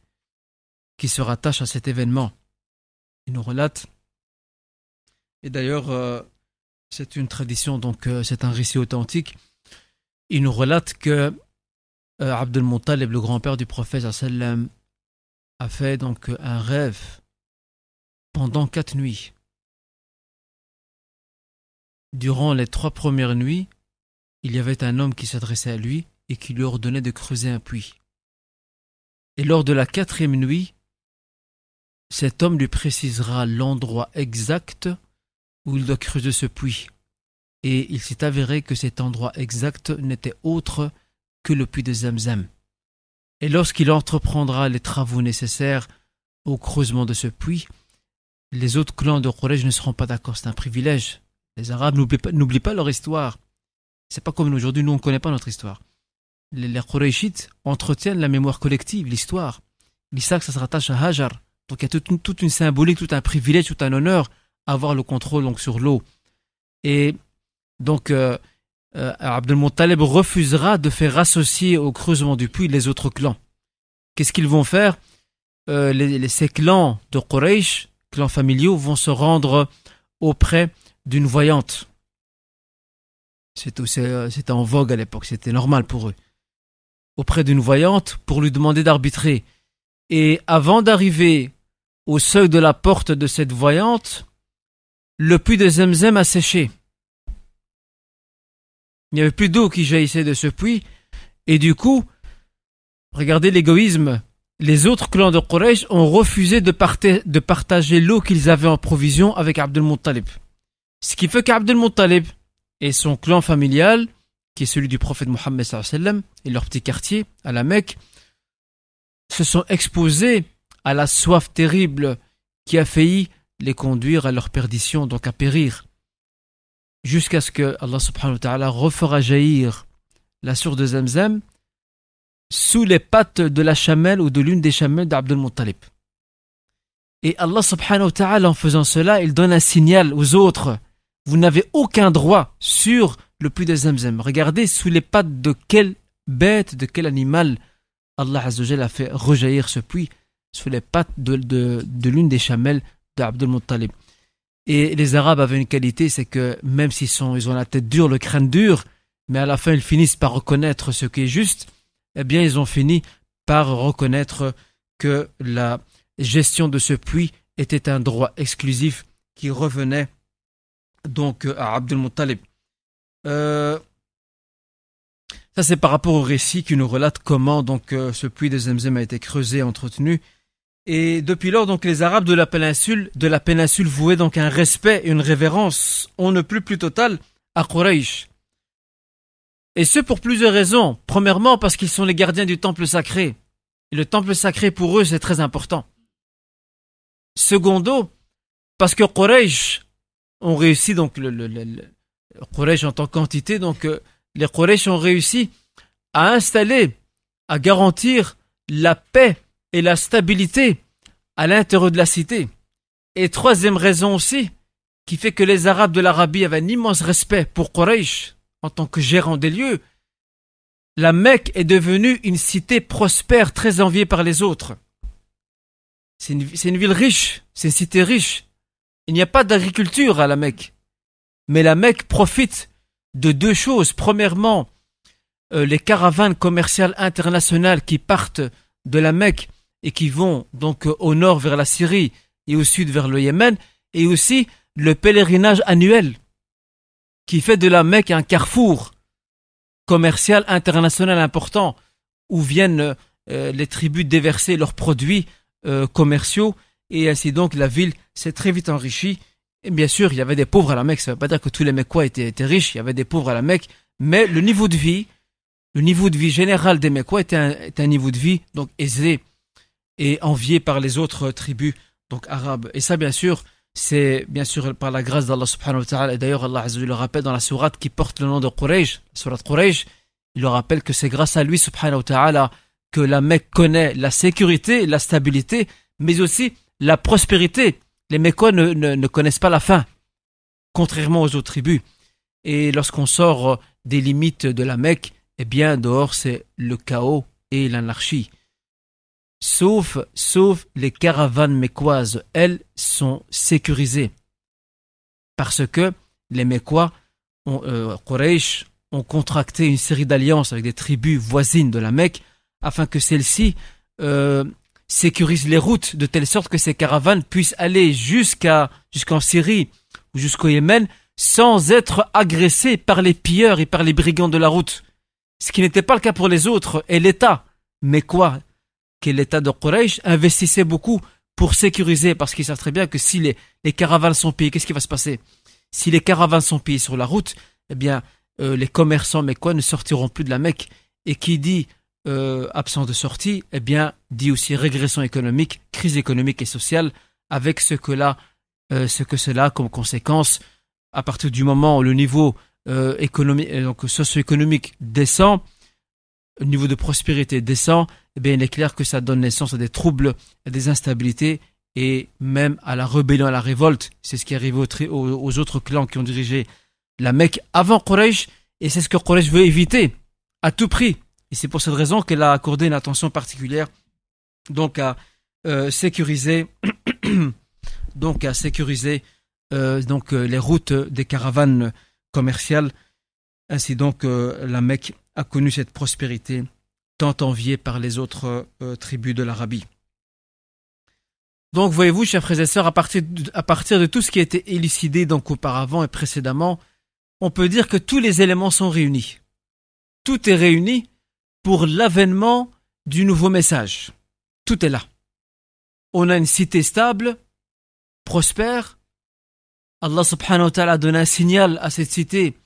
qui se rattache à cet événement. Il nous relate. Et d'ailleurs, euh, c'est une tradition, donc c'est un récit authentique. Il nous relate que euh, Abdul Muttalib, le grand-père du prophète a fait donc un rêve pendant quatre nuits. Durant les trois premières nuits, il y avait un homme qui s'adressait à lui et qui lui ordonnait de creuser un puits. Et lors de la quatrième nuit, cet homme lui précisera l'endroit exact où il doit creuser ce puits. Et il s'est avéré que cet endroit exact n'était autre que le puits de Zamzam. Et lorsqu'il entreprendra les travaux nécessaires au creusement de ce puits, les autres clans de Quraysh ne seront pas d'accord. C'est un privilège. Les Arabes n'oublient pas, leur histoire. C'est pas comme aujourd'hui, nous on ne connaît pas notre histoire. Les, les entretiennent la mémoire collective, l'histoire. Que ça se rattache à Hajar. Donc il y a toute une, toute une symbolique, tout un privilège, tout un honneur avoir le contrôle donc sur l'eau. Et donc euh, euh, refusera de faire associer au creusement du puits les autres clans. Qu'est-ce qu'ils vont faire? Euh, les, Ces clans de Quraysh, clans familiaux, vont se rendre auprès d'une voyante. Euh, c'était en vogue à l'époque, c'était normal pour eux. Auprès d'une voyante pour lui demander d'arbitrer. Et avant d'arriver au seuil de la porte de cette voyante, le puits de Zemzem a séché. Il n'y avait plus d'eau qui jaillissait de ce puits. Et du coup, regardez l'égoïsme. Les autres clans de Quraysh ont refusé de, partager l'eau qu'ils avaient en provision avec Abdel Muttalib. Ce qui fait qu'Abdel Muttalib et son clan familial, qui est celui du prophète Mohammed et leur petit quartier à la Mecque, se sont exposés à la soif terrible qui a failli les conduire à leur perdition, donc à périr jusqu'à ce que Allah subhanahu wa ta'ala refera jaillir la source de Zamzam sous les pattes de la chamelle ou de l'une des chamelles d'Abdul Muttalib. Et Allah subhanahu wa ta'ala en faisant cela, il donne un signal aux autres. Vous n'avez aucun droit sur le puits de Zamzam. Regardez sous les pattes de quelle bête, de quel animal Allah a fait rejaillir ce puits sous les pattes de, de l'une des chamelles d'Abdul. Et les Arabes avaient une qualité, c'est que même s'ils ils ont la tête dure, le crâne dur, mais à la fin ils finissent par reconnaître ce qui est juste, eh bien ils ont fini par reconnaître que la gestion de ce puits était un droit exclusif qui revenait donc à Abdul. Euh, ça c'est par rapport au récit qui nous relate comment donc ce puits de Zemzem a été creusé, entretenu. Et depuis lors, donc, les Arabes de la péninsule, de la péninsule vouaient donc un respect et une révérence, on ne plus plus total, à Quraysh. Et ce pour plusieurs raisons. Premièrement, parce qu'ils sont les gardiens du temple sacré. Et le temple sacré pour eux, c'est très important. Secondo, parce que Quraysh ont réussi, donc, le, le, en tant qu'entité, donc, euh, les Quraysh ont réussi à installer, à garantir la paix et la stabilité à l'intérieur de la cité. Et troisième raison aussi, qui fait que les Arabes de l'Arabie avaient un immense respect pour Quraysh en tant que gérant des lieux, la Mecque est devenue une cité prospère très enviée par les autres. C'est une, ville riche, c'est une cité riche. Il n'y a pas d'agriculture à la Mecque. Mais la Mecque profite de deux choses. Premièrement, euh, les caravanes commerciales internationales qui partent de la Mecque et qui vont donc euh, au nord vers la Syrie et au sud vers le Yémen, et aussi le pèlerinage annuel qui fait de la Mecque un carrefour commercial international important où viennent euh, les tribus déverser leurs produits euh, commerciaux et ainsi donc la ville s'est très vite enrichie. Et bien sûr, il y avait des pauvres à la Mecque, ça ne veut pas dire que tous les Mecquois étaient, riches, il y avait des pauvres à la Mecque, mais le niveau de vie, le niveau de vie général des Mecquois était un, était un niveau de vie donc aisé et envié par les autres tribus donc arabes. Et ça, bien sûr, c'est bien sûr par la grâce d'Allah subhanahu wa ta'ala. Et d'ailleurs, Allah le rappelle dans la sourate qui porte le nom de Quraysh, la sourate Quraysh, il le rappelle que c'est grâce à lui subhanahu wa ta'ala que la Mecque connaît la sécurité, la stabilité, mais aussi la prospérité. Les Mecquois ne, ne connaissent pas la faim, contrairement aux autres tribus. Et lorsqu'on sort des limites de la Mecque, eh bien, dehors, c'est le chaos et l'anarchie sauf, sauf les caravanes mécoises, elles sont sécurisées. Parce que les Mécois, ont, euh, ont contracté une série d'alliances avec des tribus voisines de la Mecque afin que celles-ci euh, sécurisent les routes de telle sorte que ces caravanes puissent aller jusqu'en Syrie ou jusqu'au Yémen sans être agressées par les pilleurs et par les brigands de la route. Ce qui n'était pas le cas pour les autres. Et l'État l'État de Quraysh investissait beaucoup pour sécuriser, parce qu'ils savent très bien que si les, caravanes sont payées, qu'est-ce qui va se passer? Si les caravanes sont payées sur la route, eh bien, euh, les commerçants mécois ne sortiront plus de la Mecque. Et qui dit euh, absence de sortie, eh bien, dit aussi régression économique, crise économique et sociale, avec ce que là, euh, ce cela a comme conséquence, à partir du moment où le niveau socio-économique descend, niveau de prospérité descend, eh bien, il est clair que ça donne naissance à des troubles, à des instabilités et même à la rébellion, à la révolte. C'est ce qui est aux, autres clans qui ont dirigé la Mecque avant Quraysh et c'est ce que Quraysh veut éviter à tout prix. Et c'est pour cette raison qu'elle a accordé une attention particulière donc à euh, sécuriser donc à sécuriser euh, donc euh, les routes des caravanes commerciales. Ainsi donc la Mecque a connu cette prospérité tant enviée par les autres euh, tribus de l'Arabie. Donc, voyez-vous, chers frères et sœurs, à partir, de, à partir de tout ce qui a été élucidé donc auparavant et précédemment, on peut dire que tous les éléments sont réunis. Tout est réuni pour l'avènement du nouveau message. Tout est là. On a une cité stable, prospère. Allah subhanahu wa ta'ala a donné un signal à cette cité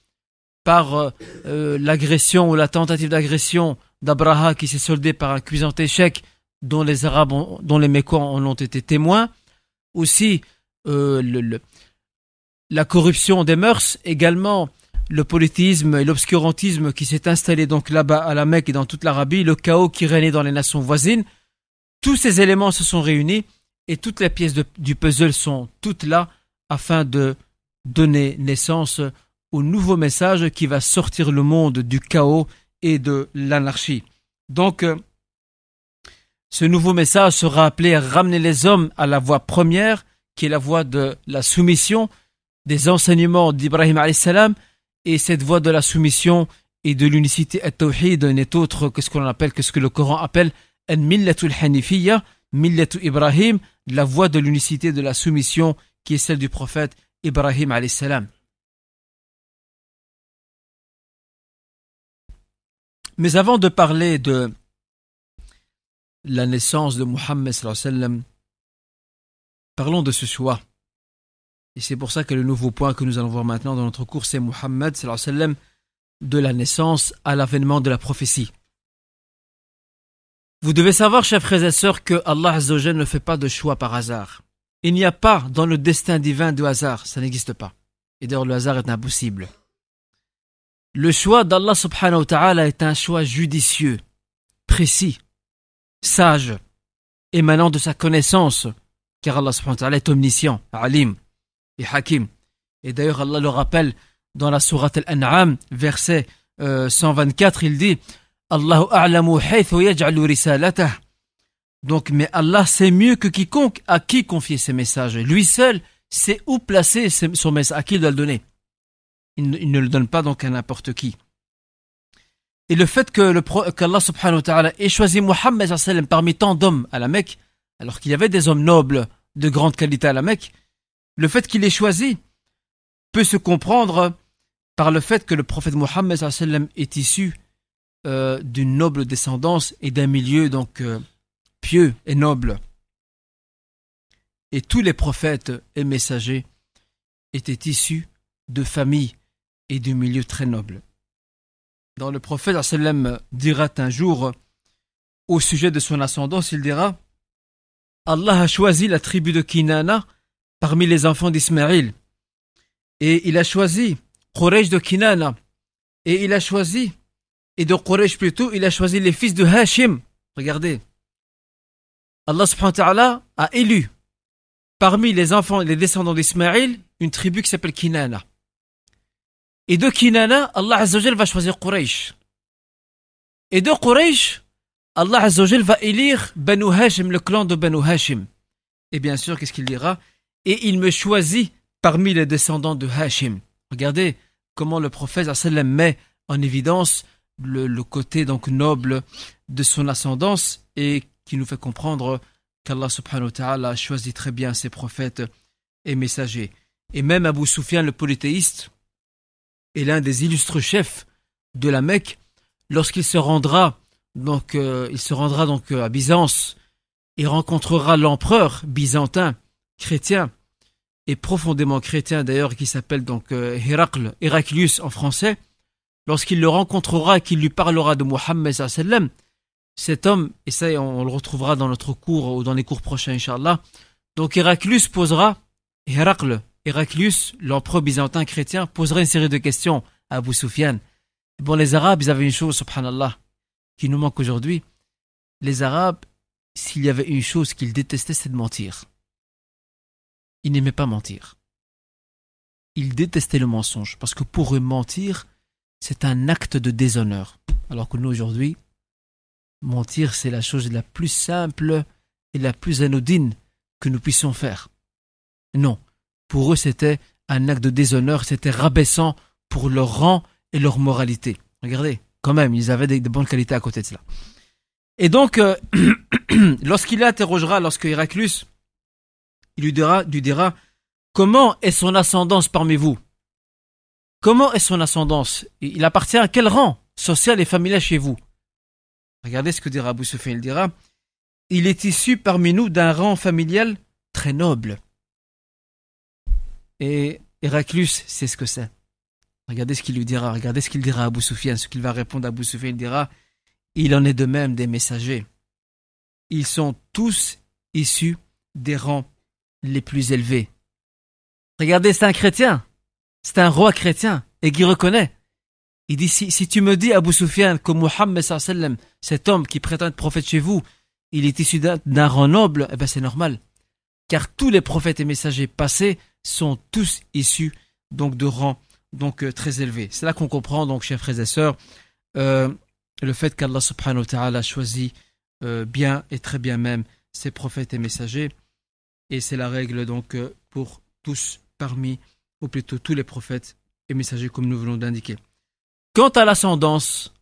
par euh, euh, l'agression ou la tentative d'agression d'Abraha qui s'est soldée par un cuisant échec dont les Arabes, dont les Mécois en ont été témoins. Aussi, euh, le, la corruption des mœurs, également le politisme et l'obscurantisme qui s'est installé donc là-bas à la Mecque et dans toute l'Arabie, le chaos qui régnait dans les nations voisines. Tous ces éléments se sont réunis et toutes les pièces du puzzle sont toutes là afin de donner naissance au nouveau message qui va sortir le monde du chaos et de l'anarchie. Donc, euh, ce nouveau message sera appelé à ramener les hommes à la voie première, qui est la voie de la soumission, des enseignements d'Ibrahim salam et cette voie de la soumission et de l'unicité at-tawhid n'est autre que ce qu'on appelle, que ce que le Coran appelle an millatul hanifiyya, millatu Ibrahim, la voie de l'unicité de la soumission qui est celle du prophète Ibrahim salam. Mais avant de parler de la naissance de sallam, parlons de ce choix. Et c'est pour ça que le nouveau point que nous allons voir maintenant dans notre cours, c'est sallam, de la naissance à l'avènement de la prophétie. Vous devez savoir, chers frères et sœurs, que Allah Azzawajal ne fait pas de choix par hasard. Il n'y a pas dans le destin divin de hasard, ça n'existe pas. Et d'ailleurs, le hasard est impossible. Le choix d'Allah subhanahu wa ta'ala est un choix judicieux, précis, sage, émanant de sa connaissance, car Allah subhanahu wa ta'ala est omniscient, alim et hakim. Et d'ailleurs, Allah le rappelle dans la sourate Al-An'am, verset 124, euh, il dit Allahu a'lamu yaj'alu risalatah. Donc, mais Allah sait mieux que quiconque à qui confier ses messages. Lui seul sait où placer son message, à qui il doit le donner. Il, ne le donne pas donc à n'importe qui. Et le fait que qu'Allah subhanahu wa ta'ala ait choisi Mohammed parmi tant d'hommes à la Mecque, alors qu'il y avait des hommes nobles de grande qualité à la Mecque, le fait qu'il ait choisi peut se comprendre par le fait que le prophète Mohammed est issu euh, d'une noble descendance et d'un milieu donc euh, pieux et noble. Et tous les prophètes et messagers étaient issus de familles et du milieu très noble. Dans le prophète sallam dira un jour au sujet de son ascendance, il dira Allah a choisi la tribu de Kinana parmi les enfants d'Ismaël. Et il a choisi Quraysh de Kinana. Et il a choisi, et de Quraysh plutôt, il a choisi les fils de Hashim. Regardez. Allah a élu parmi les enfants et les descendants d'Ismaël une tribu qui s'appelle Kinana. Et de Kinana, Allah Azzawajal va choisir Quraysh. Et de Quraysh, Allah Azzawajal va élire Banu Hashim, le clan de Banu Hashim. Et bien sûr, qu'est-ce qu'il dira? Et il me choisit parmi les descendants de Hashim. Regardez comment le prophète sallam met en évidence le, le, côté donc noble de son ascendance et qui nous fait comprendre qu'Allah subhanahu wa ta'ala choisi très bien ses prophètes et messagers. Et même Abu Sufyan le polythéiste, est l'un des illustres chefs de la Mecque, lorsqu'il se rendra donc euh, il se rendra donc euh, à Byzance et rencontrera l'empereur byzantin chrétien et profondément chrétien d'ailleurs qui s'appelle donc euh, Héraclius en français, lorsqu'il le rencontrera et qu'il lui parlera de Mohammed sallam, cet homme, et ça on, le retrouvera dans notre cours ou dans les cours prochains, Inch'Allah, donc Héraclius posera, Héracle Héraclius, l'empereur byzantin chrétien, poserait une série de questions à Abu Sufyan. Bon, les Arabes, ils avaient une chose, subhanallah, qui nous manque aujourd'hui. Les Arabes, s'il y avait une chose qu'ils détestaient, c'est de mentir. Ils n'aimaient pas mentir. Ils détestaient le mensonge, parce que pour eux, mentir, c'est un acte de déshonneur. Alors que nous, aujourd'hui, mentir, c'est la chose la plus simple et la plus anodine que nous puissions faire. Non, pour eux, c'était un acte de déshonneur, c'était rabaissant pour leur rang et leur moralité. Regardez, quand même, ils avaient de, bonnes qualités à côté de cela. Et donc, euh, lorsqu'il interrogera, lorsque Héraclus, il lui dira, lui dira, comment est son ascendance parmi vous? Comment est son ascendance? Il appartient à quel rang social et familial chez vous? Regardez ce que dira Sufyan. Il dira, il est issu parmi nous d'un rang familial très noble. Et Héraclus sait ce que c'est. Regardez ce qu'il lui dira, regardez ce qu'il dira à Abu Sufyan, ce qu'il va répondre à Abu Sufyan, il dira Il en est de même des messagers. Ils sont tous issus des rangs les plus élevés. Regardez, c'est un chrétien, c'est un roi chrétien, et qui reconnaît. Il dit si, tu me dis, Abu Sufyan, que Muhammad, cet homme qui prétend être prophète chez vous, il est issu d'un rang noble, eh ben c'est normal. Car tous les prophètes et messagers passés sont tous issus donc de rangs donc euh, très élevés. C'est là qu'on comprend donc, chers frères et sœurs, euh, le fait qu'Allah subhanahu wa ta'ala a choisi euh, bien et très bien même ses prophètes et messagers. Et c'est la règle donc pour tous parmi, ou plutôt tous les prophètes et messagers comme nous venons d'indiquer. Quant à l'ascendance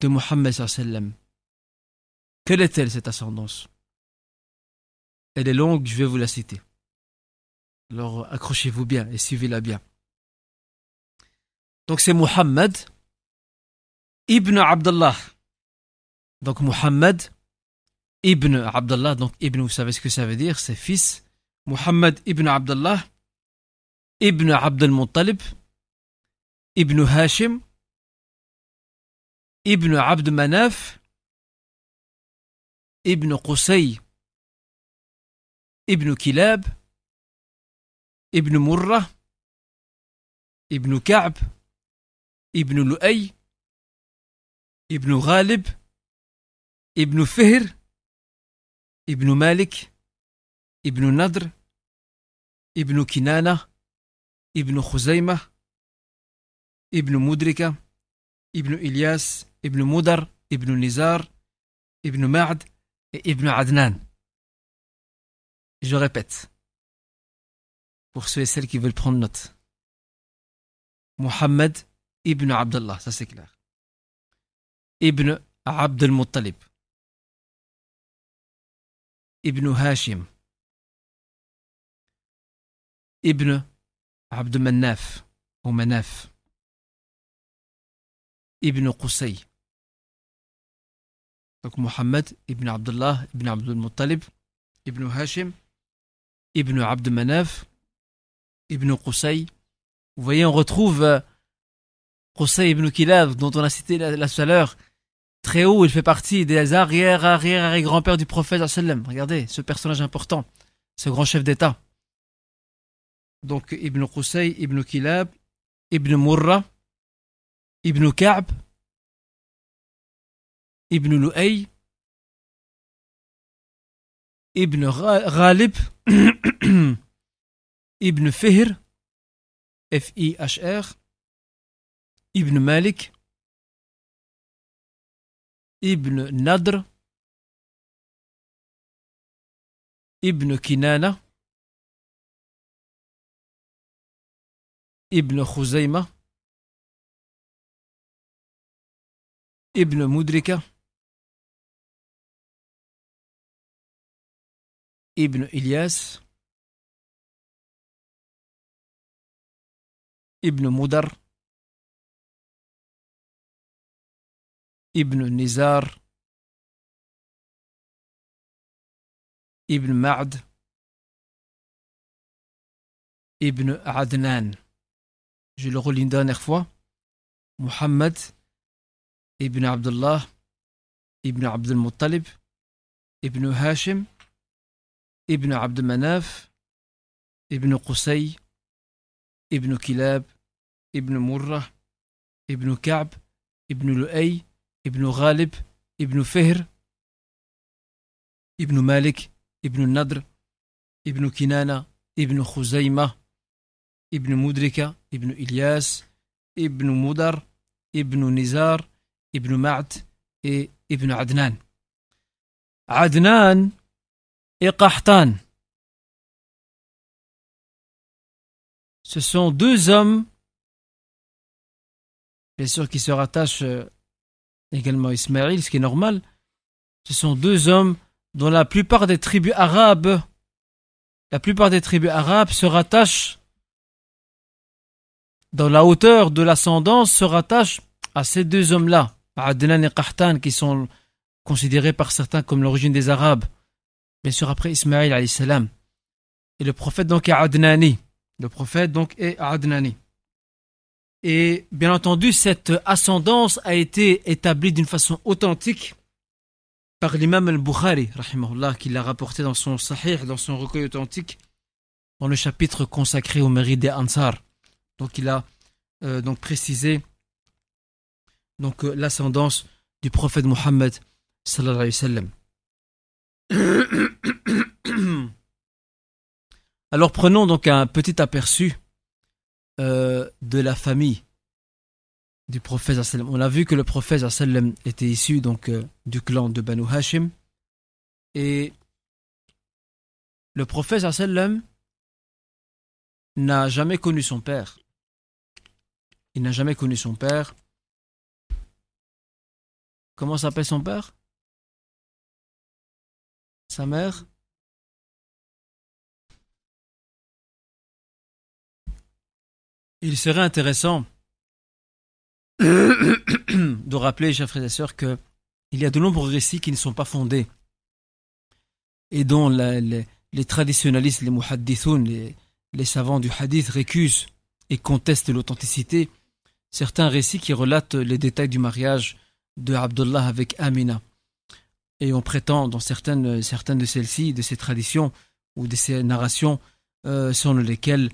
de Mohammed quelle est-elle cette ascendance? Elle est longue, je vais vous la citer. Alors accrochez-vous bien et suivez-la bien. Donc c'est Muhammad ibn Abdullah. Donc Muhammad ibn Abdullah. Donc ibn, vous savez ce que ça veut dire? C'est fils. Muhammad ibn Abdullah ibn Abd al-Muttalib ibn Hashim ibn Abd Manaf ibn Qusay ibn Kilab ibn Murrah ibn Ka'b ibn Lu'ay ibn Ghalib ibn Fihr ibn Malik ibn Nadr ibn Kinana ibn Khuzaymah ibn Mudrika ibn Ilyas ibn Mudar ibn Nizar ibn Ma'd et ibn Adnan. Je répète, pour ceux et celles qui veulent prendre note. Muhammad ibn Abdullah, ça c'est clair. Ibn Abd al-Muttalib. Ibn Hashim. Ibn Abd Manaf ou Manaf. Ibn Qusay. Donc Muhammad ibn Abdullah ibn Abd al-Muttalib, ibn Hashim, ibn Abd Manaf, ibn Qusay. Vous voyez, on retrouve euh, Qusay ibn Kilab, dont on a cité la, la l'heure. Très haut, il fait partie des arrière, arrière, arrière grands-pères du prophète sallam. Regardez, ce personnage important, ce grand chef d'État. Donc Ibn Qusay, Ibn Kilab, Ibn Murra, Ibn Ka'b, Ibn Lu'ay, Ibn Ghalib, Ibn Fihr, F-I-H-R, Ibn Malik, Ibn Nadr, Ibn Kinana, Ibn Khuzaymah, Ibn Mudrika, Ibn Ilyas, Ibn Mudar, Ibn Nizar, Ibn Ma'd, Ibn Adnan. Je le relis une dernière fois. Muhammad ibn Abdullah ibn Abdul Muttalib ibn Hashim ibn Abd Manaf ibn Qusay ibn Kilab ibn Murrah ibn Ka'b ibn Lu'ay ibn Ghalib ibn Fihr ibn Malik ibn Nadr ibn Kinana ibn Khuzaymah ibn Mudrika ibn Ilyas ibn Mudar ibn Nizar ibn Ma'd et ibn Adnan. Et. Ce sont deux hommes, bien sûr, qui se rattachent également à Ismaël, ce qui est normal. Ce sont deux hommes dont la plupart des tribus arabes, la plupart des tribus arabes se rattachent dans la hauteur de l'ascendance se rattachent à ces deux hommes-là, Adnan et Qahtan, qui sont considérés par certains comme l'origine des Arabes. Bien sûr, après Ismaël, salam. Et le prophète donc est Adnani. Le prophète donc est Adnani. Et bien entendu, cette ascendance a été établie d'une façon authentique par l'imam al-Bukhari, qui l'a rapporté dans son Sahih, dans son recueil authentique, dans le chapitre consacré au mérite des Ansar. Donc il a euh, donc précisé donc euh, l'ascendance du prophète Mohammed sallallahu alayhi wa. Alors prenons donc un petit aperçu euh, de la famille du prophète. On a vu que le prophète était issu donc euh, du clan de Banu Hashim et le prophète n'a jamais connu son père. Il n'a jamais connu son père. Comment s'appelle son père? Sa mère Il serait intéressant de rappeler, chers frères et sœurs, qu'il y a de nombreux récits qui ne sont pas fondés et dont les, traditionalistes, les muhaddithoun, les, les savants du hadith récusent et contestent l'authenticité. Certains récits qui relatent les détails du mariage de Abdullah avec Amina. Et on prétend dans certaines, certaines de celles-ci, de ces traditions ou de ces narrations, euh, selon lesquelles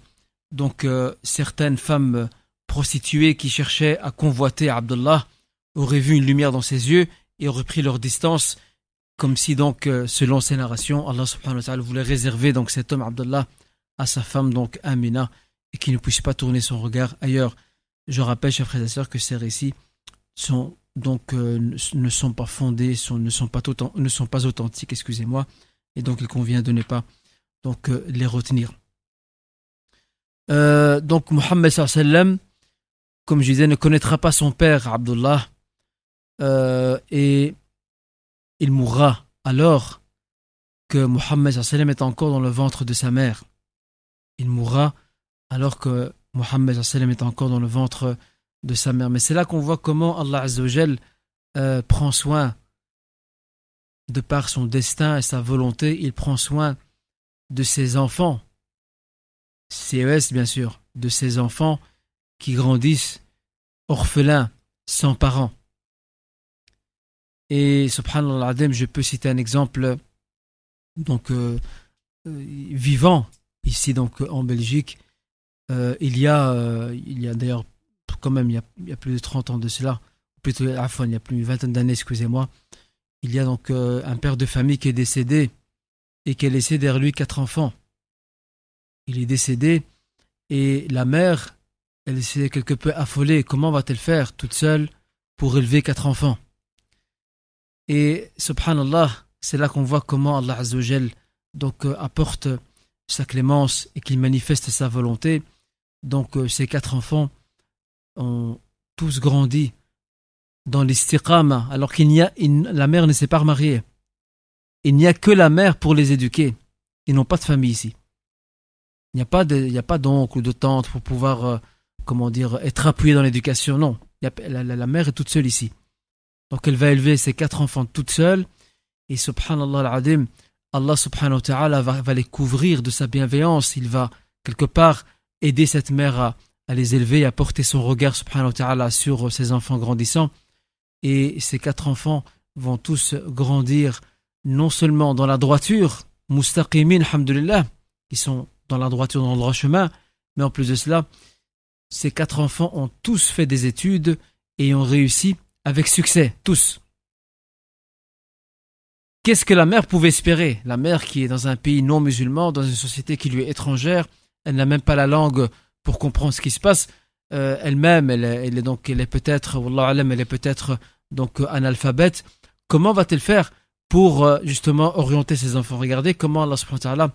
donc euh, certaines femmes prostituées qui cherchaient à convoiter Abdullah auraient vu une lumière dans ses yeux et auraient pris leur distance, comme si donc, euh, selon ces narrations, Allah subhanahu wa ta'ala voulait réserver donc cet homme Abdullah à sa femme donc Amina et qu'il ne puisse pas tourner son regard ailleurs. Je rappelle, chers frères et sœurs, que ces récits sont donc euh, ne sont pas fondés, sont, ne, sont pas ne sont pas authentiques, excusez-moi, et donc il convient de ne pas donc euh, les retenir. Euh, donc Mohammed sallam, comme je disais, ne connaîtra pas son père Abdullah et il mourra alors que Mohammed sallam est encore dans le ventre de sa mère. Il mourra alors que Mohammed sallam est encore dans le ventre de sa mère. Mais c'est là qu'on voit comment Allah Azzawajal euh, prend soin, de par son destin et sa volonté, il prend soin de ses enfants. CES, bien sûr, de ses enfants qui grandissent orphelins, sans parents. Et subhanallah, je peux citer un exemple donc euh, euh, vivant ici donc en Belgique. il y a, il y a d'ailleurs quand même, il y, a, plus de 30 ans de cela, plutôt, à il y a plus d'une vingtaine d'années, excusez-moi, il y a donc euh, un père de famille qui est décédé et qui a laissé derrière lui quatre enfants. Il est décédé et la mère, elle s'est quelque peu affolée. Comment va-t-elle faire toute seule pour élever quatre enfants? Et subhanallah, c'est là qu'on voit comment Allah Azzawajal donc euh, apporte sa clémence et qu'il manifeste sa volonté. Donc euh, ces quatre enfants ont tous grandi dans l'istiqama, alors qu'il n'y a, la mère ne s'est pas remariée. Il n'y a que la mère pour les éduquer. Ils n'ont pas de famille ici. Il n'y a pas de, pas d'oncle ou de tante pour pouvoir, euh, comment dire, être appuyé dans l'éducation. Non. la, mère est toute seule ici. Donc elle va élever ses quatre enfants toute seule. Et subhanallah al-adim, Allah subhanahu wa va, va les couvrir de sa bienveillance. Il va, quelque part, aider cette mère à, à les élever, à porter son regard sur ses enfants grandissants. Et ces quatre enfants vont tous grandir non seulement dans la droiture, mustaqimin, alhamdulillah, qui sont dans la droiture, dans le droit chemin, mais en plus de cela, ces quatre enfants ont tous fait des études et ont réussi avec succès, tous. Qu'est-ce que la mère pouvait espérer? La mère qui est dans un pays non musulman, dans une société qui lui est étrangère, elle n'a même pas la langue pour comprendre ce qui se passe. Euh, elle-même, elle, est donc, elle est peut-être, elle est peut-être donc analphabète. Comment va-t-elle faire pour euh, justement orienter ses enfants? Regardez comment Allah subhanahu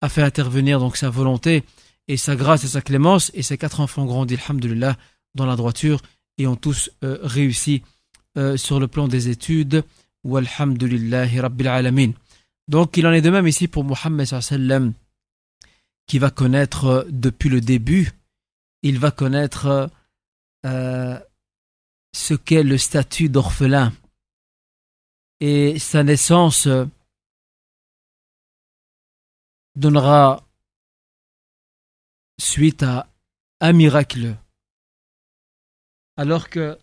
a fait intervenir donc sa volonté et sa grâce et sa clémence et ses quatre enfants grandis, alhamdulillah, dans la droiture et ont tous euh, réussi sur le plan des études. Walhamdulillahi rabbil alamin. Donc il en est de même ici pour Muhammad sallallahu qui va connaître euh, depuis le début, il va connaître euh, ce qu'est le statut d'orphelin. Et sa naissance euh, donnera suite à un miracle. Alors que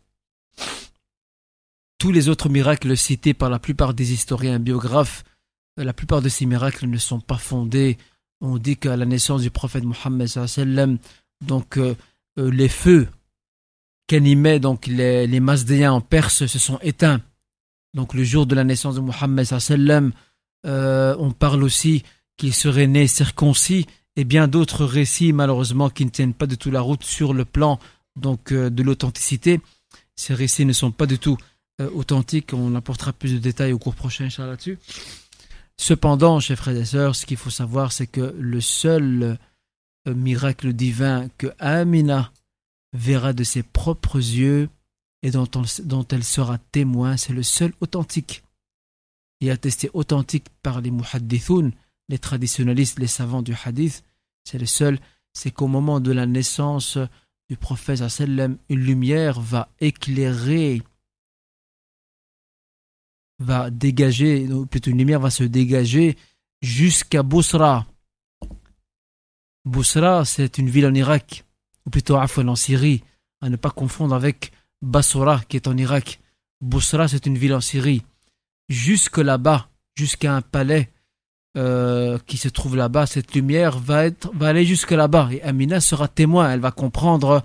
tous les autres miracles cités par la plupart des historiens biographes, la plupart de ces miracles ne sont pas fondés on dit qu'à la naissance du prophète Mohammed donc euh, euh, les feux qu'animaient donc les, Masdéens en Perse se sont éteints. Donc le jour de la naissance de Mohammed euh, on parle aussi qu'il serait né circoncis et bien d'autres récits malheureusement qui ne tiennent pas du tout la route sur le plan donc de l'authenticité. Ces récits ne sont pas du tout authentiques. On apportera plus de détails au cours prochain, là-dessus. Cependant, chers frères et sœurs, ce qu'il faut savoir, c'est que le seul euh, miracle divin que Amina verra de ses propres yeux et dont, elle sera témoin, c'est le seul authentique et attesté authentique par les muhaddithoun, les traditionnalistes, les savants du hadith. C'est le seul, c'est qu'au moment de la naissance du prophète une lumière va éclairer, va dégager, plutôt une lumière va se dégager jusqu'à Bousra. Bousra, c'est une ville en Irak, ou plutôt en Syrie, à ne pas confondre avec Basora qui est en Irak. Bousra, c'est une ville en Syrie. Jusque là-bas, jusqu'à un palais euh, qui se trouve là-bas, cette lumière va, va aller jusque là-bas. Et Amina sera témoin, elle va comprendre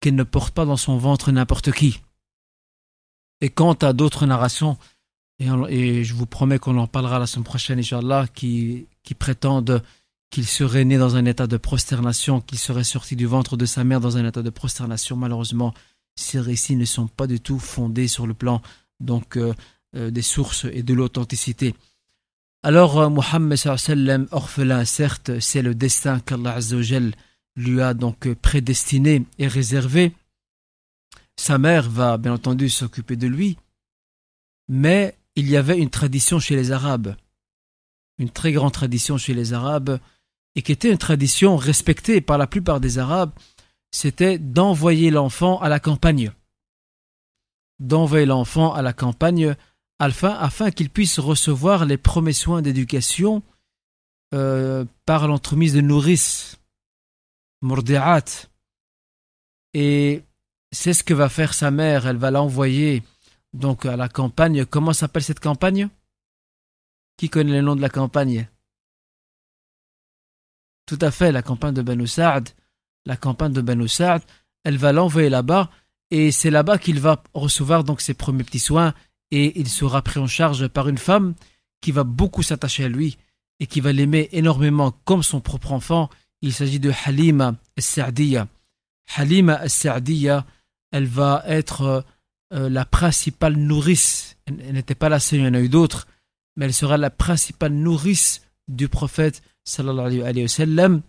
qu'elle ne porte pas dans son ventre n'importe qui. Et quant à d'autres narrations, et, je vous promets qu'on en parlera la semaine prochaine, Inch'Allah, qui, qui prétendent qu'il serait né dans un état de prosternation, qu'il serait sorti du ventre de sa mère dans un état de prosternation. Malheureusement, ces récits ne sont pas du tout fondés sur le plan donc euh, euh, des sources et de l'authenticité. Alors, euh, Mohammed sallam, orphelin, certes, c'est le destin qu'Allah lui a donc prédestiné et réservé. Sa mère va bien entendu s'occuper de lui, mais il y avait une tradition chez les Arabes, une très grande tradition chez les Arabes, et qui était une tradition respectée par la plupart des Arabes, c'était d'envoyer l'enfant à la campagne. D'envoyer l'enfant à la campagne afin, qu'il puisse recevoir les premiers soins d'éducation euh, par l'entremise de nourrices, mordiat. Et c'est ce que va faire sa mère, elle va l'envoyer donc à la campagne. Comment s'appelle cette campagne? Qui connaît le nom de la campagne? Tout à fait, la campagne de Ben Saad. La campagne de Ben Saad, elle va l'envoyer là-bas et c'est là-bas qu'il va recevoir donc ses premiers petits soins et il sera pris en charge par une femme qui va beaucoup s'attacher à lui et qui va l'aimer énormément comme son propre enfant. Il s'agit de Halima al-Sa'diya. Halima al-Sa'diya, elle va être euh, la principale nourrice. Elle, n'était pas la seule, il y en a eu d'autres, mais elle sera la principale nourrice du prophète sallallahu alayhi wa.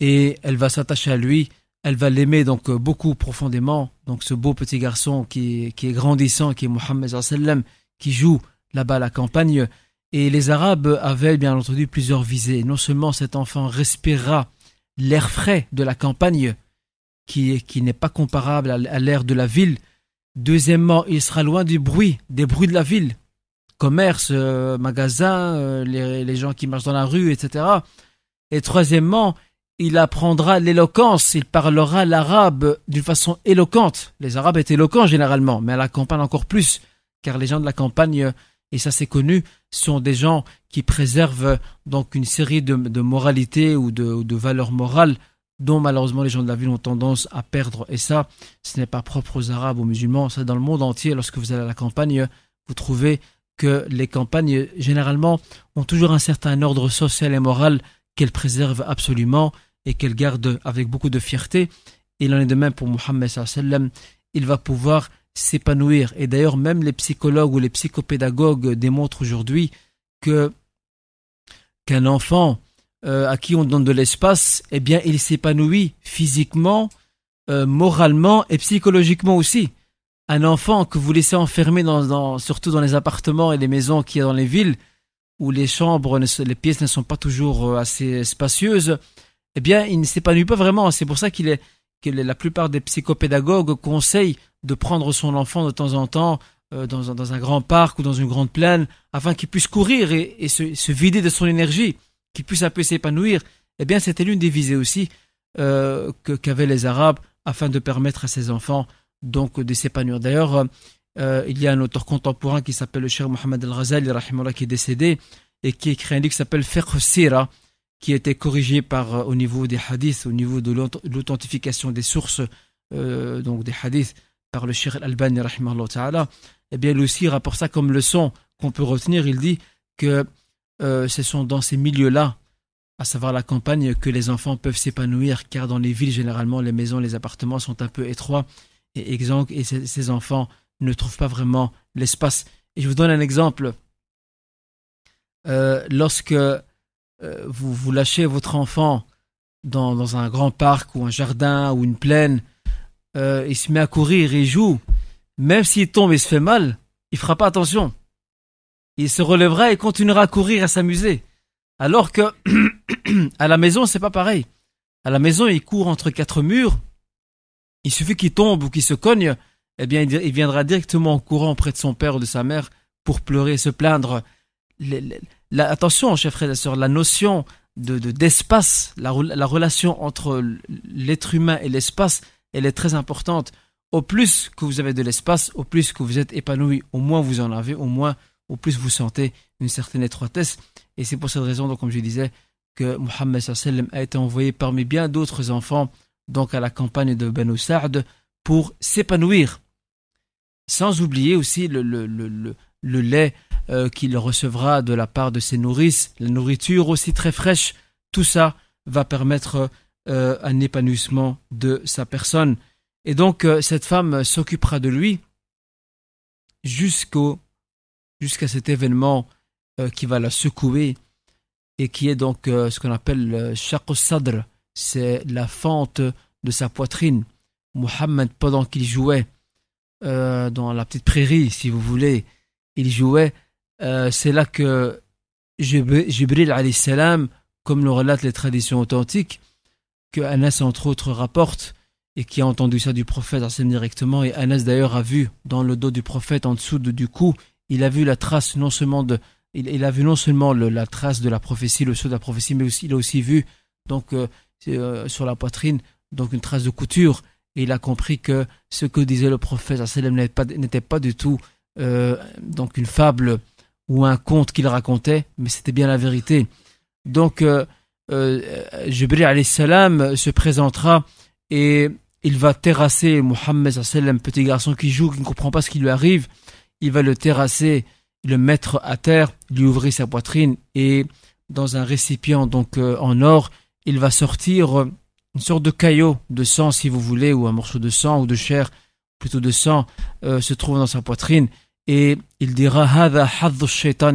Et elle va s'attacher à lui elle va l'aimer donc euh, beaucoup profondément. Donc ce beau petit garçon qui, qui est grandissant, qui est Mohammed sallam, qui joue là-bas à la campagne. Et les Arabes avaient bien entendu plusieurs visées. Non seulement cet enfant respirera l'air frais de la campagne, qui, qui n'est pas comparable à, l'air de la ville. Deuxièmement, il sera loin du bruit, des bruits de la ville. Commerce, euh, magasins, euh, les, les gens qui marchent dans la rue, etc. Et troisièmement, il apprendra l'éloquence, il parlera l'arabe d'une façon éloquente. Les arabes étaient éloquents généralement, mais à la campagne encore plus, car les gens de la campagne, et ça c'est connu, sont des gens qui préservent donc une série de, moralités ou de, valeurs morales dont malheureusement les gens de la ville ont tendance à perdre. Et ça, ce n'est pas propre aux arabes, aux musulmans, ça dans le monde entier, lorsque vous allez à la campagne, vous trouvez que les campagnes, généralement, ont toujours un certain ordre social et moral qu'elles préservent absolument et qu'elle garde avec beaucoup de fierté. Il en est de même pour Mohammed. Il va pouvoir s'épanouir. Et d'ailleurs, même les psychologues ou les psychopédagogues démontrent aujourd'hui que qu'un enfant euh, à qui on donne de l'espace, eh bien, il s'épanouit physiquement, euh, moralement et psychologiquement aussi. Un enfant que vous laissez enfermer dans, surtout dans les appartements et les maisons qui y a dans les villes, où les chambres, les pièces ne sont pas toujours euh, assez spacieuses, eh bien, il ne s'épanouit pas vraiment. C'est pour ça qu'il est, que la plupart des psychopédagogues conseillent de prendre son enfant de temps en temps euh, dans, un, dans, un grand parc ou dans une grande plaine, afin qu'il puisse courir et, se, vider de son énergie, qu'il puisse un peu s'épanouir. Eh bien, c'était l'une des visées aussi euh, qu'avaient les Arabes afin de permettre à ces enfants donc de s'épanouir. D'ailleurs, euh, il y a un auteur contemporain qui s'appelle le Cheikh Mohamed Al-Ghazali, qui est décédé, et qui écrit un livre qui s'appelle Fiqh Sira, qui a été corrigé par, euh, au niveau des hadiths, au niveau de l'authentification des sources euh, donc des hadiths par le Cheikh Al-Albani, ta'ala, eh bien, lui aussi rapporte ça comme leçon qu'on peut retenir. Il dit que euh, ce sont dans ces milieux-là, à savoir la campagne, que les enfants peuvent s'épanouir, car dans les villes, généralement, les maisons, les appartements sont un peu étroits et exsangues, et ces enfants ne trouvent pas vraiment l'espace. Et je vous donne un exemple. lorsque euh, vous, lâchez votre enfant dans, un grand parc ou un jardin ou une plaine, euh, il se met à courir, il joue, même s'il tombe et se fait mal, il fera pas attention. Il se relèvera et continuera à courir, à s'amuser. Alors que à la maison, c'est pas pareil. à la maison, il court entre quatre murs, il suffit qu'il tombe ou qu'il se cogne, eh bien, il viendra directement en courant auprès de son père ou de sa mère pour pleurer, se plaindre. La, attention, chers frères et sœurs, la notion de d'espace, la, relation entre l'être humain et l'espace, elle est très importante. Au plus que vous avez de l'espace, au plus que vous êtes épanoui, au moins vous en avez, au moins, au plus vous sentez une certaine étroitesse. Et c'est pour cette raison, donc, comme je disais, que Mohammed a été envoyé parmi bien d'autres enfants, donc à la campagne de Banu Sa'd, pour s'épanouir. Sans oublier aussi le, le, le, le lait euh, qu'il recevra de la part de ses nourrices, la nourriture aussi très fraîche, tout ça va permettre euh, un épanouissement de sa personne. Et donc euh, cette femme s'occupera de lui jusqu'au jusqu'à cet événement qui va la secouer et qui est donc ce qu'on appelle le sadr, c'est la fente de sa poitrine. Mohammed, pendant qu'il jouait dans la petite prairie, si vous voulez, il jouait. Euh, c'est là que Jibril salam, comme le relatent les traditions authentiques, que Anas entre autres rapporte et qui a entendu ça du prophète directement et Anas d'ailleurs a vu dans le dos du prophète en dessous du cou, il a vu la trace non seulement de il, a vu non seulement la trace de la prophétie, le saut de la prophétie, mais aussi il a aussi vu donc euh, euh, sur la poitrine donc une trace de couture et il a compris que ce que disait le prophète n'était n'était pas du tout euh, donc une fable ou un conte qu'il racontait, mais c'était bien la vérité. Donc, euh, Jibril salam se présentera et il va terrasser Mohammed petit garçon qui joue, qui ne comprend pas ce qui lui arrive. Il va le terrasser, le mettre à terre, lui ouvrir sa poitrine et dans un récipient donc euh, en or, il va sortir une sorte de caillot de sang si vous voulez ou un morceau de sang ou de chair plutôt de sang se trouve dans sa poitrine et il dira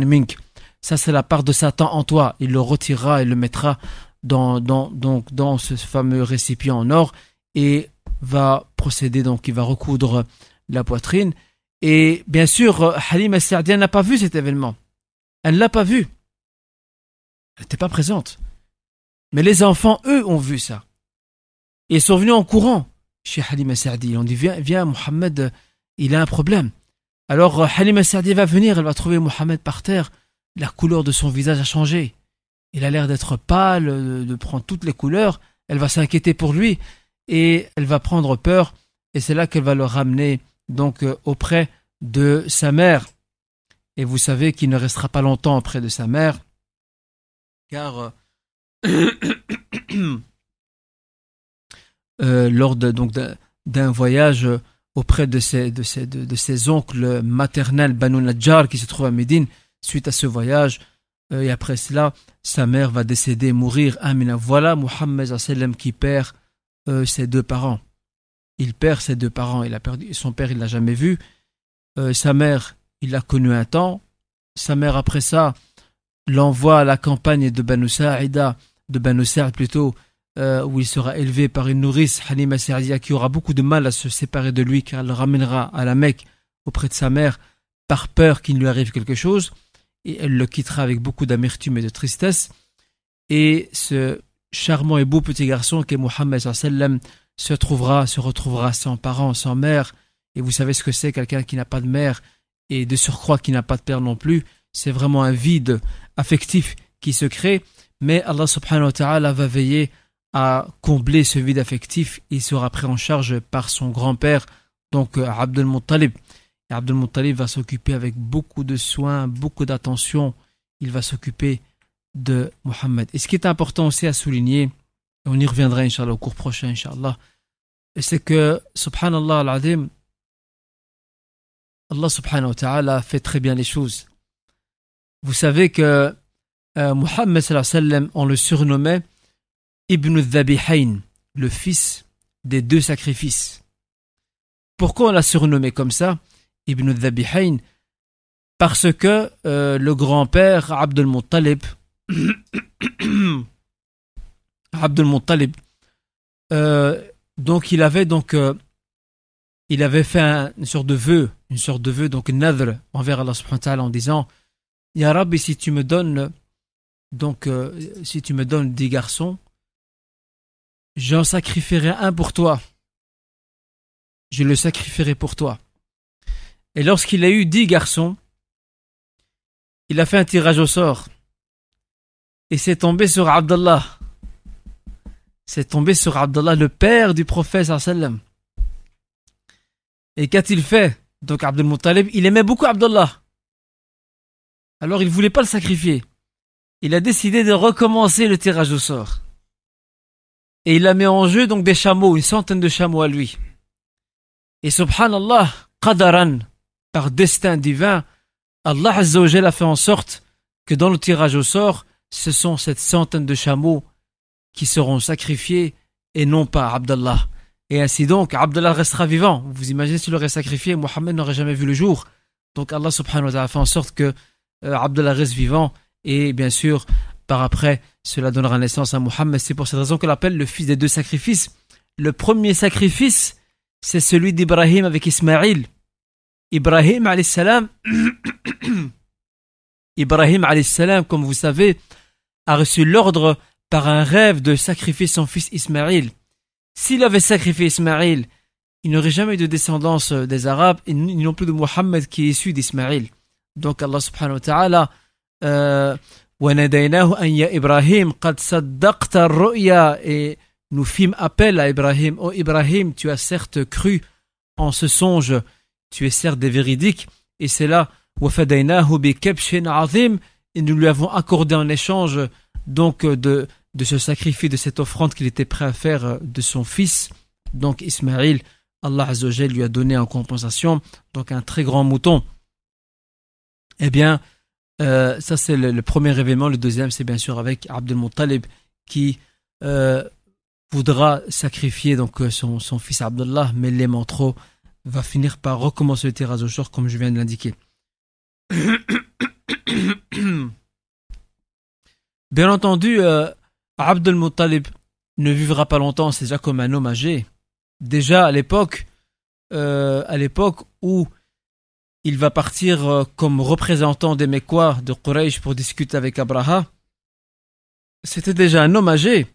mink. Ça c'est la part de Satan en toi. Il le retirera et le mettra dans, dans, donc, dans ce fameux récipient en or et va procéder, donc il va recoudre la poitrine. Et bien sûr, Halima Sa'dia n'a pas vu cet événement. Elle ne l'a pas vu. Elle n'était pas présente. Mais les enfants, eux, ont vu ça. Ils sont venus en courant chez Halima Sa'di. Ils ont dit, viens, viens, Mohamed, il a un problème. Alors euh, Halima Sa'di va venir, elle va trouver Mohamed par terre. La couleur de son visage a changé. Il a l'air d'être pâle, de prendre toutes les couleurs. Elle va s'inquiéter pour lui et elle va prendre peur. Et c'est là qu'elle va le ramener donc euh, auprès de sa mère. Et vous savez qu'il ne restera pas longtemps auprès de sa mère, car euh, lors donc d'un voyage auprès de ses, de ses, de, ses oncles maternels Banu Najjar qui se trouvent à Médine suite à ce voyage. Euh, et après cela, sa mère va décéder, mourir. Amina. Voilà Mohammed qui perd euh, ses deux parents. Il perd ses deux parents. Il a perdu son père, il l'a jamais vu. Euh, sa mère, il l'a connu un temps. Sa mère, après ça, l'envoie à la campagne de Banu Sa'ida, de Banu Sa'id plutôt, euh, où il sera élevé par une nourrice, Halima Sa'dia, qui aura beaucoup de mal à se séparer de lui car elle le ramènera à la Mecque auprès de sa mère par peur qu'il lui arrive quelque chose, et elle le quittera avec beaucoup d'amertume et de tristesse. Et ce charmant et beau petit garçon qui est Mohammed se trouvera, se retrouvera sans parents, sans mère, et vous savez ce que c'est quelqu'un qui n'a pas de mère et de surcroît qui n'a pas de père non plus, c'est vraiment un vide affectif qui se crée, mais Allah subhanahu wa ta'ala va veiller à combler ce vide affectif, il sera pris en charge par son grand-père, donc euh, Abdel Muttalib. Et Abdel Muttalib va s'occuper avec beaucoup de soins, beaucoup d'attention, il va s'occuper de Mohammed. Et ce qui est important aussi à souligner, on y reviendra Inch'Allah au cours prochain, Inch'Allah, c'est que, subhanallah al-adim, Allah subhanahu wa ta'ala fait très bien les choses. Vous savez que euh, Mohammed sallam, on le surnommait Ibn Dhabihain, le fils des deux sacrifices. Pourquoi on l'a surnommé comme ça, Ibn Dhabihain Parce que euh, le grand-père Abdul Muttalib, Abdul Muttalib, euh, donc il avait donc euh, il avait fait une sorte de vœu, une sorte de vœu, donc nadr envers Allah subhanahu en disant Ya Rabbi, si tu me donnes donc si tu me donnes des garçons, j'en sacrifierai un pour toi. Je le sacrifierai pour toi. Et lorsqu'il a eu dix garçons, il a fait un tirage au sort. Et c'est tombé sur Abdallah. C'est tombé sur Abdallah, le père du prophète. Et qu'a-t-il fait? Donc Abdel Muttalib, il aimait beaucoup Abdallah. Alors il ne voulait pas le sacrifier. Il a décidé de recommencer le tirage au sort. Et il a mis en jeu donc des chameaux, une centaine de chameaux à lui. Et subhanallah, qadaran, par destin divin, Allah Azzawajal a fait en sorte que dans le tirage au sort, ce sont cette centaine de chameaux qui seront sacrifiés et non pas Abdallah. Et ainsi donc, Abdallah restera vivant. Vous imaginez s'il aurait sacrifié, Mohammed n'aurait jamais vu le jour. Donc Allah subhanahu wa ta'ala fait en sorte que euh, reste vivant et bien sûr, par après, cela donnera naissance à Mohammed. C'est pour cette raison qu'on l'appelle le fils des deux sacrifices. Le premier sacrifice, c'est celui d'Ibrahim avec Ismaïl. Ibrahim salam, Ibrahim salam, comme vous savez, a reçu l'ordre par un rêve de sacrifier son fils Ismaïl. S'il avait sacrifié Ismaïl, il n'aurait jamais de descendance des Arabes, et non plus de Mohammed qui est issu d'Ismaïl. Donc Allah subhanahu wa ta'ala euh, Ibrahim et nous fîmes appel à Ibrahim. Oh Ibrahim, tu as certes cru en ce songe, tu es certes des véridiques, et c'est là et nous lui avons accordé en échange donc de, de ce sacrifice, de cette offrande qu'il était prêt à faire de son fils, donc Ismaïl, Allah Azzawajal lui a donné en compensation donc un très grand mouton. Eh bien, euh, ça c'est le, premier événement. Le deuxième, c'est bien sûr avec Abdel Muttalib qui euh, voudra sacrifier donc euh, son, fils Abdullah, mais l'aimant trop va finir par recommencer le tirage au comme je viens de l'indiquer. Bien entendu, euh, Abdel Muttalib ne vivra pas longtemps, c'est déjà comme un homme âgé. Déjà à l'époque, euh, à l'époque où il va partir euh, comme représentant des Mekwa de Quraysh pour discuter avec Abraha, c'était déjà un homme âgé.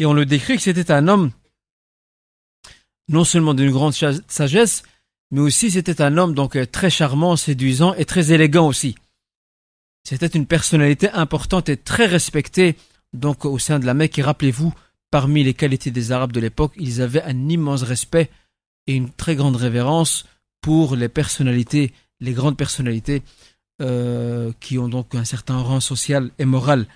Et on le décrit que c'était un homme non seulement d'une grande sagesse, mais aussi c'était un homme donc très charmant, séduisant et très élégant aussi. C'était une personnalité importante et très respectée donc au sein de la Mecque. Et rappelez-vous, parmi les qualités des Arabes de l'époque, ils avaient un immense respect et une très grande révérence pour les personnalités, les grandes personnalités euh, qui ont donc un certain rang social et moral.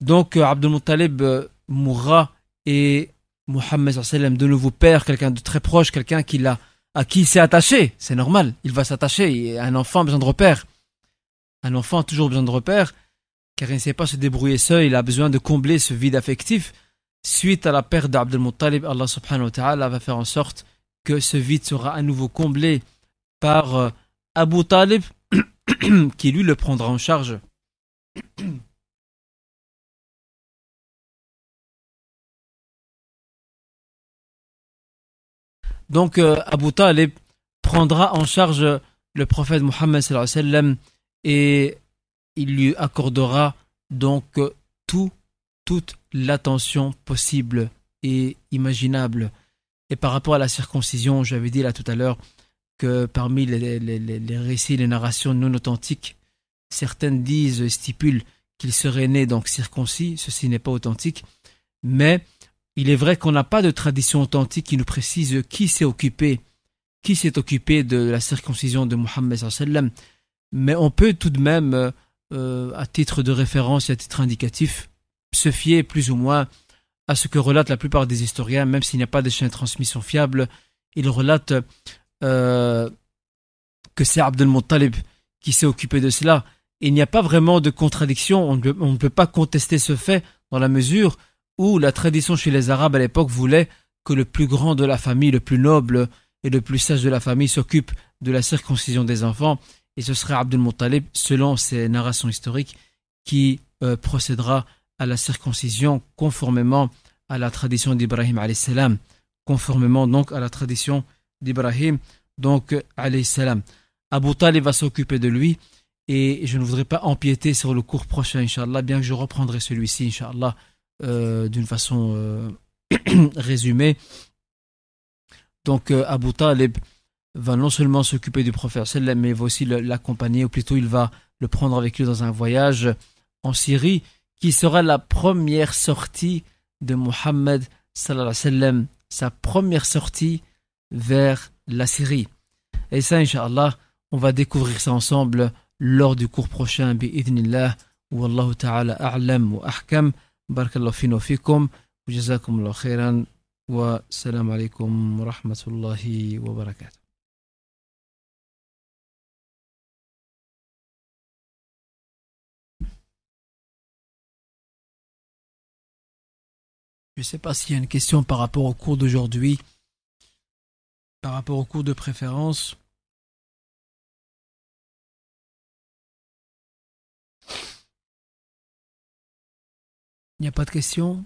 Donc euh, Abdul Muttalib euh, mourra et Mohammed de nouveau père, quelqu'un de très proche, quelqu'un qui a, à qui il s'est attaché. C'est normal, il va s'attacher. Un enfant a besoin de repères. Un enfant a toujours besoin de repères, car il ne sait pas se débrouiller seul, il a besoin de combler ce vide affectif. Suite à la perte d'Abdul Muttalib, Allah subhanahu wa ta'ala va faire en sorte que ce vide sera à nouveau comblé par euh, Abu Talib, qui lui le prendra en charge. Donc euh, Abu Talib prendra en charge le prophète Mohammed et il lui accordera donc tout, toute l'attention possible et imaginable. Et par rapport à la circoncision, j'avais dit là tout à l'heure que parmi les, les, les, récits, les narrations non authentiques, certaines disent, stipulent qu'il serait né donc circoncis, ceci n'est pas authentique, mais il est vrai qu'on n'a pas de tradition authentique qui nous précise qui s'est occupé, qui s'est occupé de la circoncision de Mohammed mais on peut tout de même, euh, à titre de référence et à titre indicatif, se fier plus ou moins à ce que relatent la plupart des historiens, même s'il n'y a pas de chaîne de transmission fiable. Ils relatent euh, que c'est Abdel Muttalib qui s'est occupé de cela. Il n'y a pas vraiment de contradiction, on ne, peut pas contester ce fait dans la mesure où la tradition chez les Arabes à l'époque voulait que le plus grand de la famille, le plus noble et le plus sage de la famille s'occupe de la circoncision des enfants, et ce serait Abdul Muttalib, selon ces narrations historiques, qui euh, procédera à la circoncision conformément à la tradition d'Ibrahim salam, conformément donc à la tradition d'Ibrahim donc salam. Abu Talib va s'occuper de lui et je ne voudrais pas empiéter sur le cours prochain, Inch'Allah, bien que je reprendrai celui-ci, Inch'Allah, euh, d'une façon euh, résumé. Donc Abu Talib va non seulement s'occuper du prophète mais va aussi l'accompagner, ou plutôt il va le prendre avec lui dans un voyage en Syrie, qui sera la première sortie de sallam, sa première sortie vers la Syrie. Et ça, Inch'Allah, on va découvrir ça ensemble lors du cours prochain, bi'idnillah, wallahu ta'ala a'lam wa ahkam, barakallahu fina fikum, jazakum Allah khairan, wa salam alaikum wa rahmatullahi Je ne sais pas s'il y a une question par rapport au cours d'aujourd'hui, par rapport au cours de préférence. Il n'y a pas de question?